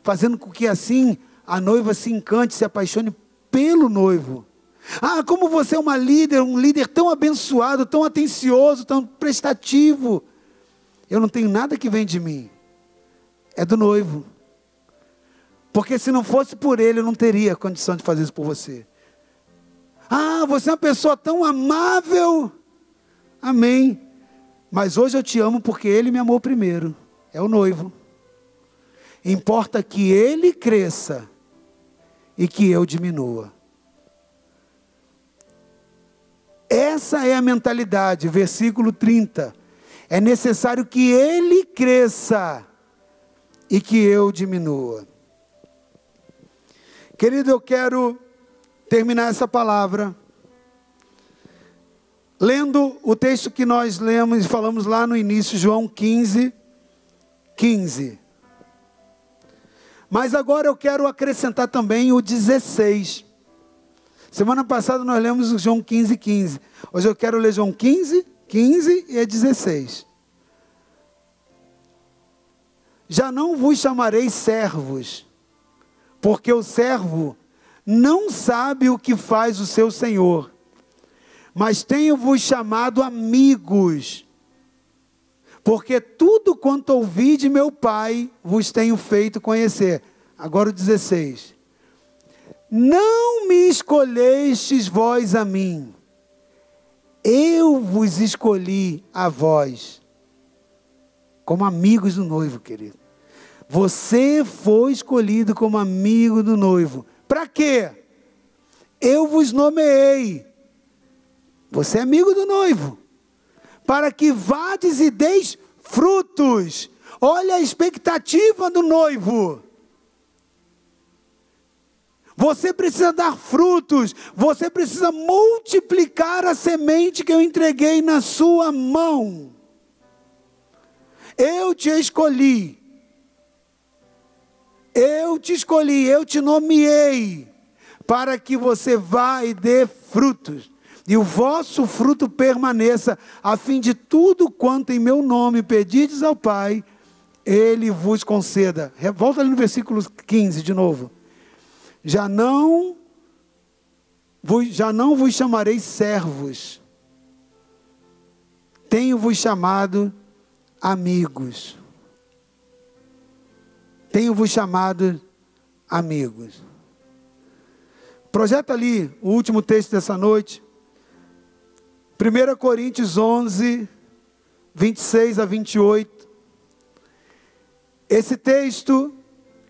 Fazendo com que assim a noiva se encante, se apaixone pelo noivo. Ah, como você é uma líder, um líder tão abençoado, tão atencioso, tão prestativo. Eu não tenho nada que vem de mim. É do noivo. Porque se não fosse por ele, eu não teria condição de fazer isso por você. Ah, você é uma pessoa tão amável. Amém. Mas hoje eu te amo porque ele me amou primeiro. É o noivo. Importa que ele cresça e que eu diminua. Essa é a mentalidade, versículo 30. É necessário que ele cresça e que eu diminua. Querido, eu quero terminar essa palavra lendo o texto que nós lemos e falamos lá no início, João 15, 15. Mas agora eu quero acrescentar também o 16. Semana passada nós lemos o João 15, 15. Hoje eu quero ler João 15, 15 e 16. Já não vos chamarei servos, porque o servo não sabe o que faz o seu senhor, mas tenho-vos chamado amigos, porque tudo quanto ouvi de meu Pai vos tenho feito conhecer. Agora o 16. Não me escolhestes vós a mim, eu vos escolhi a vós, como amigos do noivo, querido. Você foi escolhido como amigo do noivo. Para quê? Eu vos nomeei. Você é amigo do noivo. Para que vades e deis frutos. Olha a expectativa do noivo. Você precisa dar frutos, você precisa multiplicar a semente que eu entreguei na sua mão. Eu te escolhi, eu te escolhi, eu te nomeei, para que você vá e dê frutos, e o vosso fruto permaneça, a fim de tudo quanto em meu nome pedides ao Pai, Ele vos conceda. Volta ali no versículo 15 de novo já não já não vos chamarei servos, tenho-vos chamado amigos. Tenho-vos chamado amigos. Projeta ali o último texto dessa noite. 1 Coríntios 11, 26 a 28. Esse texto,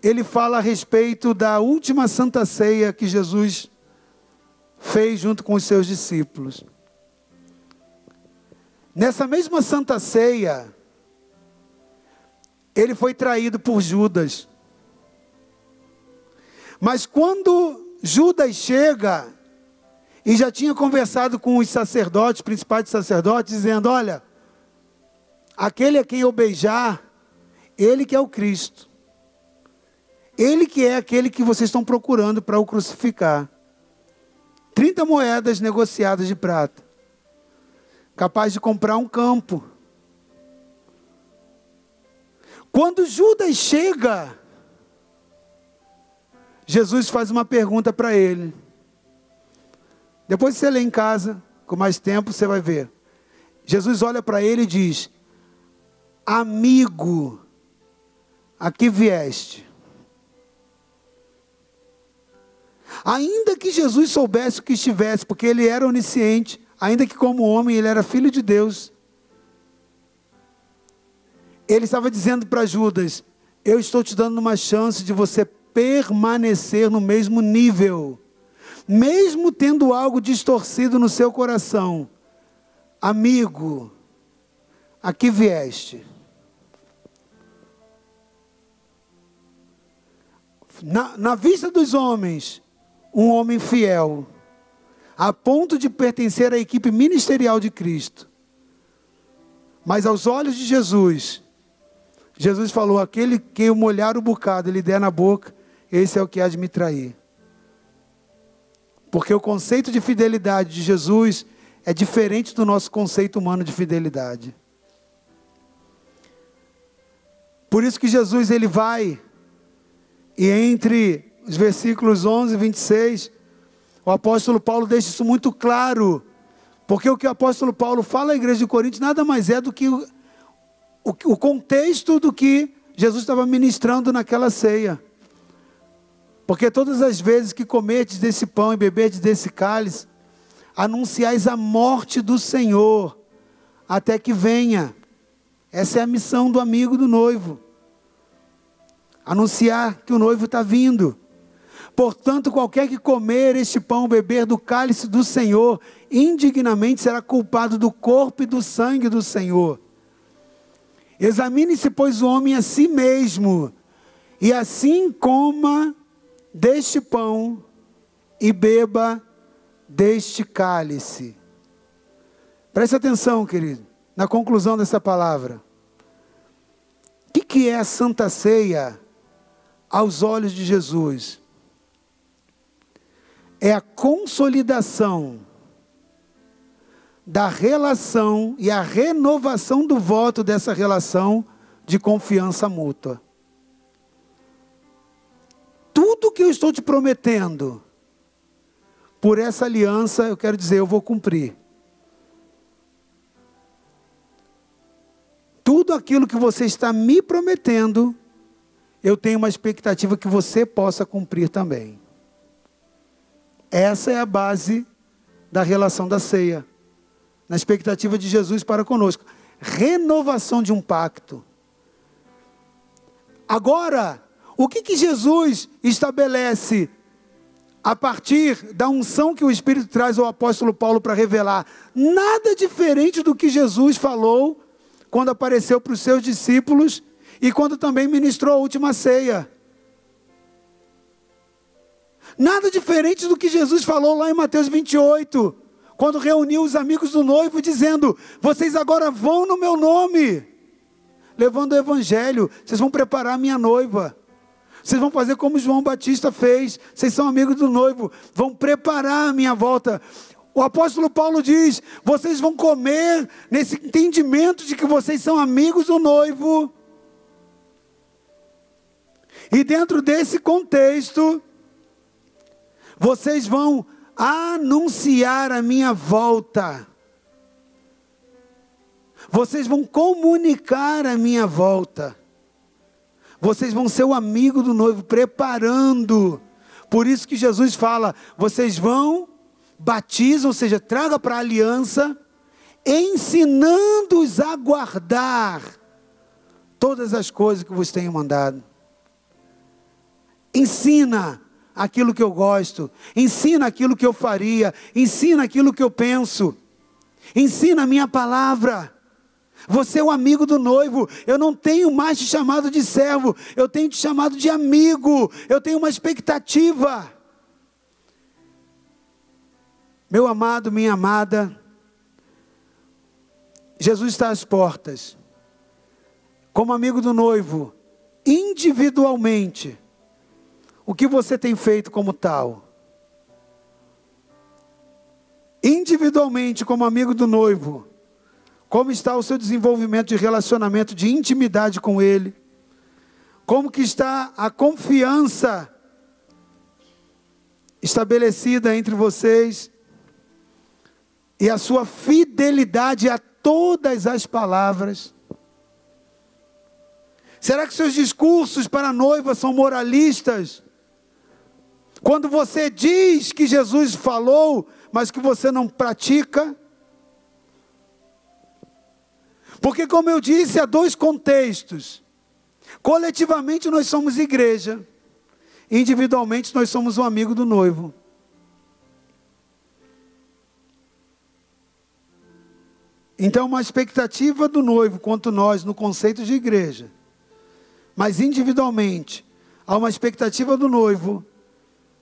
ele fala a respeito da última santa ceia que Jesus fez junto com os seus discípulos. Nessa mesma santa ceia, ele foi traído por Judas. Mas quando Judas chega e já tinha conversado com os sacerdotes, principais sacerdotes, dizendo: Olha, aquele a quem eu beijar, ele que é o Cristo. Ele que é aquele que vocês estão procurando para o crucificar. 30 moedas negociadas de prata. Capaz de comprar um campo. Quando Judas chega, Jesus faz uma pergunta para ele. Depois você lê em casa, com mais tempo, você vai ver. Jesus olha para ele e diz: Amigo, aqui vieste. Ainda que Jesus soubesse o que estivesse, porque ele era onisciente, ainda que como homem ele era filho de Deus, ele estava dizendo para Judas: Eu estou te dando uma chance de você permanecer no mesmo nível, mesmo tendo algo distorcido no seu coração. Amigo, aqui vieste. Na, na vista dos homens, um homem fiel, a ponto de pertencer à equipe ministerial de Cristo. Mas aos olhos de Jesus, Jesus falou: aquele que eu molhar o bocado, ele der na boca, esse é o que há de me trair. Porque o conceito de fidelidade de Jesus é diferente do nosso conceito humano de fidelidade. Por isso que Jesus ele vai e entre os versículos 11 e 26, o apóstolo Paulo deixa isso muito claro. Porque o que o apóstolo Paulo fala à igreja de Corinto nada mais é do que o, o, o contexto do que Jesus estava ministrando naquela ceia. Porque todas as vezes que comedes desse pão e bebedes desse cálice, anunciais a morte do Senhor até que venha. Essa é a missão do amigo do noivo. Anunciar que o noivo está vindo. Portanto, qualquer que comer este pão, beber do cálice do Senhor, indignamente será culpado do corpo e do sangue do Senhor. Examine-se, pois, o homem a si mesmo, e assim coma deste pão e beba deste cálice. Preste atenção, querido, na conclusão dessa palavra. O que, que é a Santa Ceia aos olhos de Jesus? É a consolidação da relação e a renovação do voto dessa relação de confiança mútua tudo que eu estou te prometendo, por essa aliança, eu quero dizer, eu vou cumprir. Tudo aquilo que você está me prometendo, eu tenho uma expectativa que você possa cumprir também. Essa é a base da relação da ceia, na expectativa de Jesus para conosco. Renovação de um pacto. Agora, o que, que Jesus estabelece a partir da unção que o Espírito traz ao apóstolo Paulo para revelar? Nada diferente do que Jesus falou quando apareceu para os seus discípulos e quando também ministrou a última ceia. Nada diferente do que Jesus falou lá em Mateus 28, quando reuniu os amigos do noivo, dizendo: Vocês agora vão no meu nome, levando o evangelho, vocês vão preparar a minha noiva. Vocês vão fazer como João Batista fez. Vocês são amigos do noivo. Vão preparar a minha volta. O apóstolo Paulo diz: vocês vão comer nesse entendimento de que vocês são amigos do noivo. E dentro desse contexto, vocês vão anunciar a minha volta. Vocês vão comunicar a minha volta. Vocês vão ser o amigo do noivo, preparando. Por isso que Jesus fala: vocês vão, batizam, ou seja, traga para a aliança, ensinando-os a guardar todas as coisas que vos tenho mandado. Ensina aquilo que eu gosto, ensina aquilo que eu faria, ensina aquilo que eu penso, ensina a minha palavra. Você é o amigo do noivo. Eu não tenho mais te chamado de servo, eu tenho te chamado de amigo. Eu tenho uma expectativa. Meu amado, minha amada, Jesus está às portas. Como amigo do noivo, individualmente, o que você tem feito como tal? Individualmente, como amigo do noivo, como está o seu desenvolvimento de relacionamento, de intimidade com Ele? Como que está a confiança estabelecida entre vocês e a sua fidelidade a todas as palavras? Será que seus discursos para a noiva são moralistas? Quando você diz que Jesus falou, mas que você não pratica? Porque, como eu disse, há dois contextos. Coletivamente nós somos igreja, individualmente nós somos um amigo do noivo. Então, uma expectativa do noivo quanto nós no conceito de igreja, mas individualmente, há uma expectativa do noivo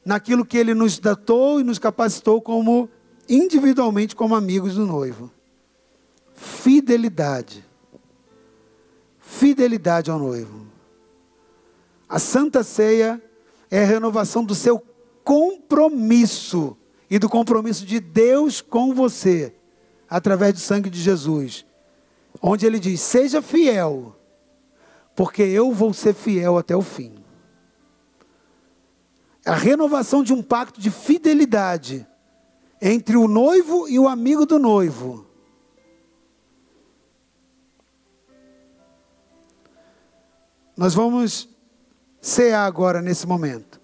naquilo que ele nos datou e nos capacitou como individualmente como amigos do noivo fidelidade. Fidelidade ao noivo. A Santa Ceia é a renovação do seu compromisso e do compromisso de Deus com você, através do sangue de Jesus. Onde ele diz: Seja fiel, porque eu vou ser fiel até o fim. A renovação de um pacto de fidelidade entre o noivo e o amigo do noivo Nós vamos cear agora nesse momento.